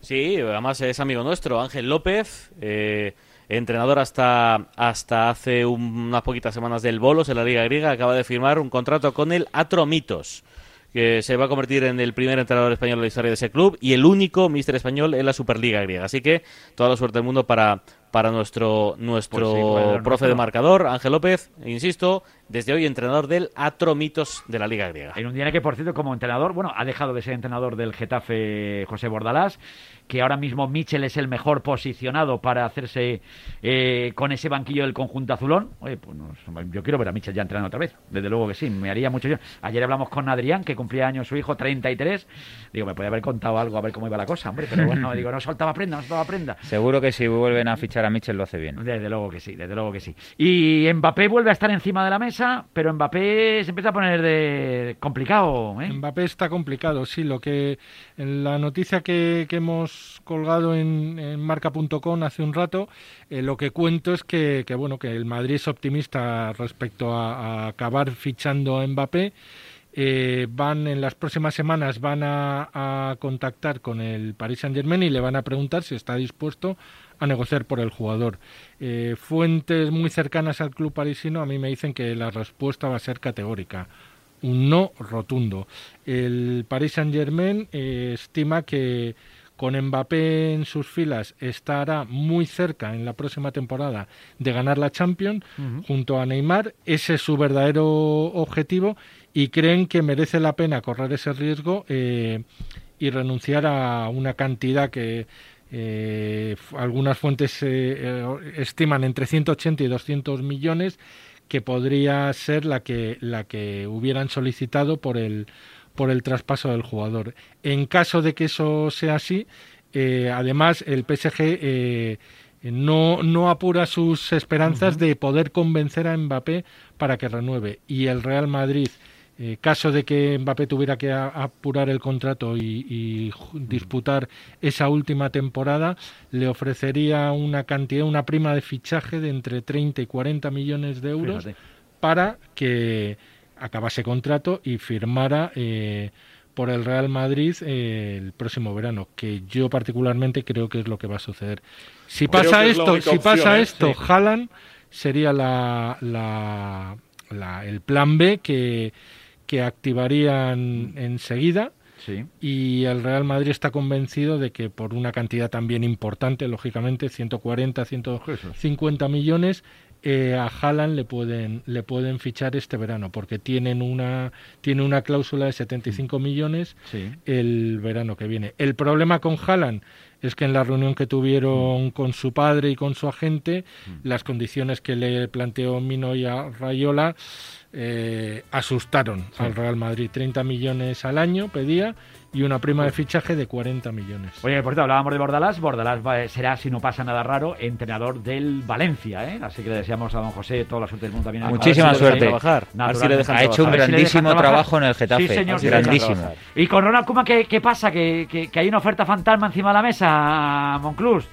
Sí, además es amigo nuestro, Ángel López, eh, entrenador hasta, hasta hace un- unas poquitas semanas del Bolos en la Liga Griega, acaba de firmar un contrato con el Atromitos, que se va a convertir en el primer entrenador español de la historia de ese club y el único míster español en la Superliga Griega. Así que toda la suerte del mundo para, para nuestro, nuestro Pues sí, pues, profe nuestro. de marcador, Ángel López, insisto, desde hoy entrenador del Atromitos de la Liga Griega. En un día que, por cierto, como entrenador, bueno, ha dejado de ser entrenador del Getafe José Bordalás, que ahora mismo Michel es el mejor posicionado para hacerse eh, con ese banquillo del conjunto azulón. Oye, pues no, yo quiero ver a Michel ya entrenando otra vez, desde luego que sí, me haría mucho yo. Ayer hablamos con Adrián, que cumplía años su hijo, 33. Digo, me podía haber contado algo a ver cómo iba la cosa, hombre, pero bueno, digo, no soltaba prenda, no soltaba prenda. Seguro que si vuelven a fichar a Mitchell lo hace bien. Desde luego que sí, desde luego que sí. Y Mbappé vuelve a estar encima de la mesa, pero Mbappé se empieza a poner de complicado, ¿eh? Mbappé está complicado, sí. Lo que en la noticia que, que hemos colgado en, en marca.com hace un rato, eh, lo que cuento es que, que, bueno que el Madrid es optimista respecto a, a acabar fichando a Mbappé. Eh, van en las próximas semanas van a, a contactar con el Paris Saint Germain y le van a preguntar si está dispuesto a negociar por el jugador. Eh, fuentes muy cercanas al club parisino a mí me dicen que la respuesta va a ser categórica un no rotundo. El Paris Saint Germain eh, estima que con Mbappé en sus filas estará muy cerca en la próxima temporada de ganar la Champions junto a Neymar. Ese es su verdadero objetivo y creen que merece la pena correr ese riesgo eh, y renunciar a una cantidad que eh, algunas fuentes eh, eh, estiman entre 180 y 200 millones que podría ser la que la que hubieran solicitado por el por el traspaso del jugador. En caso de que eso sea así, eh, además el PSG no, no apura sus esperanzas de poder convencer a Mbappé para que renueve. Y el Real Madrid, eh, caso de que Mbappé tuviera que a- apurar el contrato y, y disputar esa última temporada, le ofrecería una cantidad, una prima de fichaje de entre 30 y 40 millones de euros Fíjate. para que acabase contrato y firmara eh, por el Real Madrid eh, el próximo verano, que yo particularmente creo que es lo que va a suceder. Si pasa es esto, si opción, pasa ¿eh? esto, Sí. Haaland sería la, la- la- el plan B que, que activarían enseguida. Y el Real Madrid está convencido de que por una cantidad también importante, lógicamente, 140, 150 millones, eh, a Haaland le pueden, le pueden fichar este verano, porque tienen una, tiene una cláusula de 75 millones el verano que viene. El problema con Haaland es que en la reunión que tuvieron con su padre y con su agente, las condiciones que le planteó Mino y a Rayola eh, asustaron Sí. al Real Madrid. 30 millones al año pedía y una prima de fichaje de 40 millones. Oye, por cierto, hablábamos de Bordalás. Bordalás va- será, si no pasa nada raro, entrenador del Valencia, ¿eh? Así que le deseamos a don José toda la suerte del mundo también. Muchísima si suerte. trabajar. A ver si le dejan Ha hecho un si grandísimo trabajar. trabajo en el Getafe. Sí, señor, sí, Grandísimo. Y con Ronald Koeman, ¿qué, qué pasa? ¿Que, que, que hay una oferta fantasma encima de la mesa, Monclús.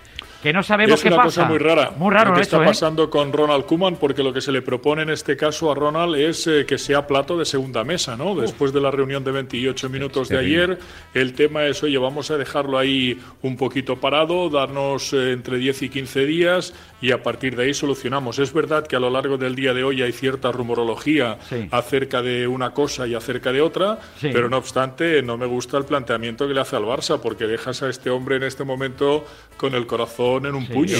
Que no sabemos es qué una pasa. cosa muy rara Muy raro lo que eso, está ¿eh? pasando con Ronald Koeman, porque lo que se le propone en este caso a Ronald es eh, que sea plato de segunda mesa, ¿no? Después de la reunión de 28 minutos de terrible. ayer, el tema es, oye, vamos a dejarlo ahí un poquito parado, darnos eh, entre 10 y 15 días y a partir de ahí solucionamos. Es verdad que a lo largo del día de hoy hay cierta rumorología Sí. acerca de una cosa y acerca de otra, Sí. pero no obstante, no me gusta el planteamiento que le hace al Barça, porque dejas a este hombre en este momento con el corazón en un puño.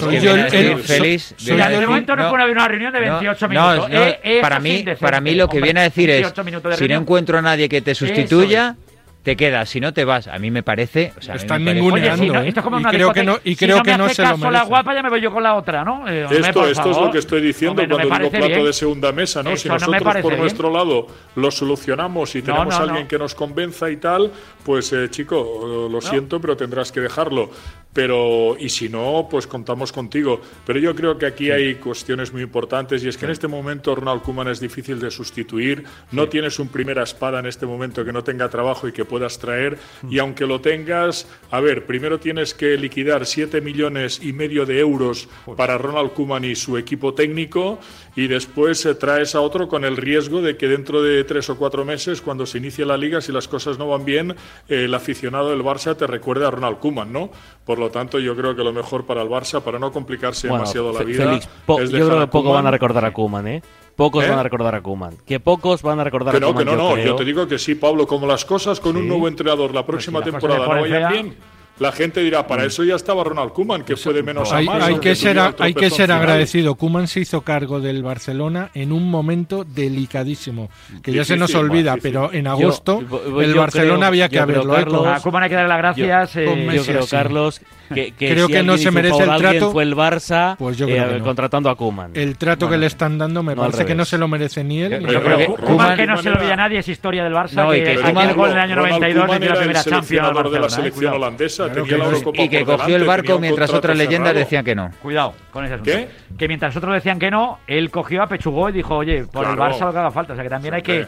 feliz, Mira, viene a de momento no, no, puede haber una reunión de no, 28 no, minutos. no, Eh, para mí, para mí lo que Hombre, viene a decir es, 28 minutos de si no encuentro a nadie que te sustituya, te quedas, si no te vas. A mí me parece, o sea, Están ninguneando, Oye, si no, ¿eh? esto es como Y una creo que no- y Si creo no que me no hace se lo caso la merece. guapa, ya me voy yo con la otra, ¿no? Eh, hombre, Esto, por esto es lo que estoy diciendo Hombre, cuando digo plato bien. de segunda mesa, ¿no? si Eso me nosotros por bien. nuestro lado lo solucionamos y tenemos no, a alguien no. que nos convenza y tal, pues eh, chico, lo siento, pero tendrás que dejarlo. Pero, y si no, pues contamos contigo. Pero yo creo que aquí hay cuestiones muy importantes y es que en este momento Ronald Koeman es difícil de sustituir. No tienes un primera espada en este momento que no tenga trabajo y que puedas traer. Mm. Y aunque lo tengas, a ver, primero tienes que liquidar 7 millones y medio de euros para Ronald Koeman y su equipo técnico y después eh, traes a otro con el riesgo de que dentro de tres o cuatro meses, cuando se inicie la liga, si las cosas no van bien, eh, el aficionado del Barça te recuerde a Ronald Koeman, ¿no? Por lo tanto, yo creo que lo mejor para el Barça, para no complicarse Bueno, demasiado la vida, Félix, es yo creo que poco Koeman. van a recordar a Koeman, ¿eh? Pocos ¿Eh? van a recordar a Koeman. Que pocos van a recordar Que a no, Koeman. que no, no. Yo creo. te digo que sí, Pablo. Como las cosas con un nuevo entrenador la próxima temporada no vayan bien, la gente dirá, para eso ya estaba Ronald Koeman, que fue de menos a Hay, más. hay aunque que ser, el hay que ser agradecido. Kuman se hizo cargo del Barcelona en un momento delicadísimo, que ya se nos Difícil, olvida, difícil. pero en Yo- agosto yo el creo- Barcelona había que yo creo, haberlo Carlos. A Koeman hay que darle las gracias. eh, Yo, Messi creo. Carlos, que, que Creo si que no se merece el trato. Fue el Barça Pues yo eh, creo que no. contratando a Koeman. El trato que le están dando me no parece que no se lo merece ni él. Yo- ni yo el creo que. Koeman, que no se lo veía nadie, es historia del Barça. Que que Koeman- gol en el año Ronald 92 Koeman le dio la era el primera Champions de la eh, selección cuidado. Holandesa, Claro tenía que la no. Eurocopa y que por cogió delante, el barco un mientras otras leyendas cerrado. decían que no. Cuidado con ese asunto. ¿Qué? Que mientras otros decían que no, él cogió, apechugó y dijo, oye, por el Claro. Barça lo que haga falta. O sea que también hay que,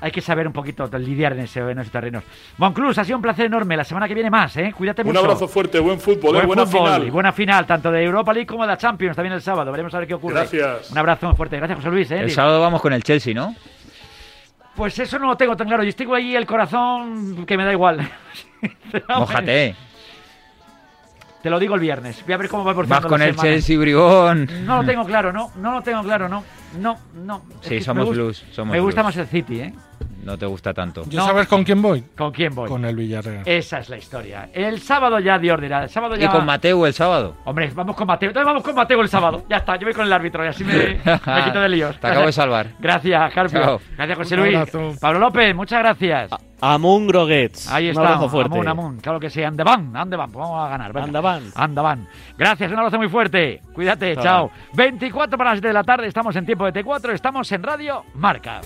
hay que saber un poquito lidiar en, ese, en esos terrenos. Monclus, ha sido un placer enorme. La semana que viene más, ¿eh? Cuídate Un mucho. abrazo fuerte, buen fútbol, eh, Buen buena fútbol final. y buena final, tanto de Europa League como de la Champions, también el sábado. Veremos a ver qué ocurre. Gracias. Un abrazo muy fuerte. Gracias, José Luis. ¿eh? El sábado vamos con el Chelsea, ¿no? Pues eso no lo tengo tan claro. Yo estoy ahí el corazón que me da igual. Mójate. Te lo digo el viernes. Voy a ver cómo va por Vas con el Chelsea, bribón. No lo tengo claro, no. No lo tengo claro, no. No, no. Es Sí, que somos me blues, somos me gusta blues. más el City, ¿eh? no te gusta tanto. ¿Yo sabes con quién voy? ¿Con quién voy? Con el Villarreal. Esa es la historia. El sábado ya Dios dirá. El sábado ya... ¿Y con Mateo el sábado? Hombre, vamos con Mateo. Entonces vamos con Mateo el sábado. Ya está, yo voy con el árbitro y así me, me quito de líos. Te acabo de salvar. Gracias, Carpio. Chao. Gracias, José Un Luis. Pablo López, muchas gracias. Amun Groguets. Ahí Un está. abrazo fuerte. Amun, Amun. Claro que sí. Andaban, Andaban. Pues vamos a ganar. venga. Andaban. Andaban. Gracias, un abrazo muy fuerte. Cuídate, Chao. chao. 24 para las 7 de la tarde. Estamos en tiempo de T4. Estamos en Radio Marca.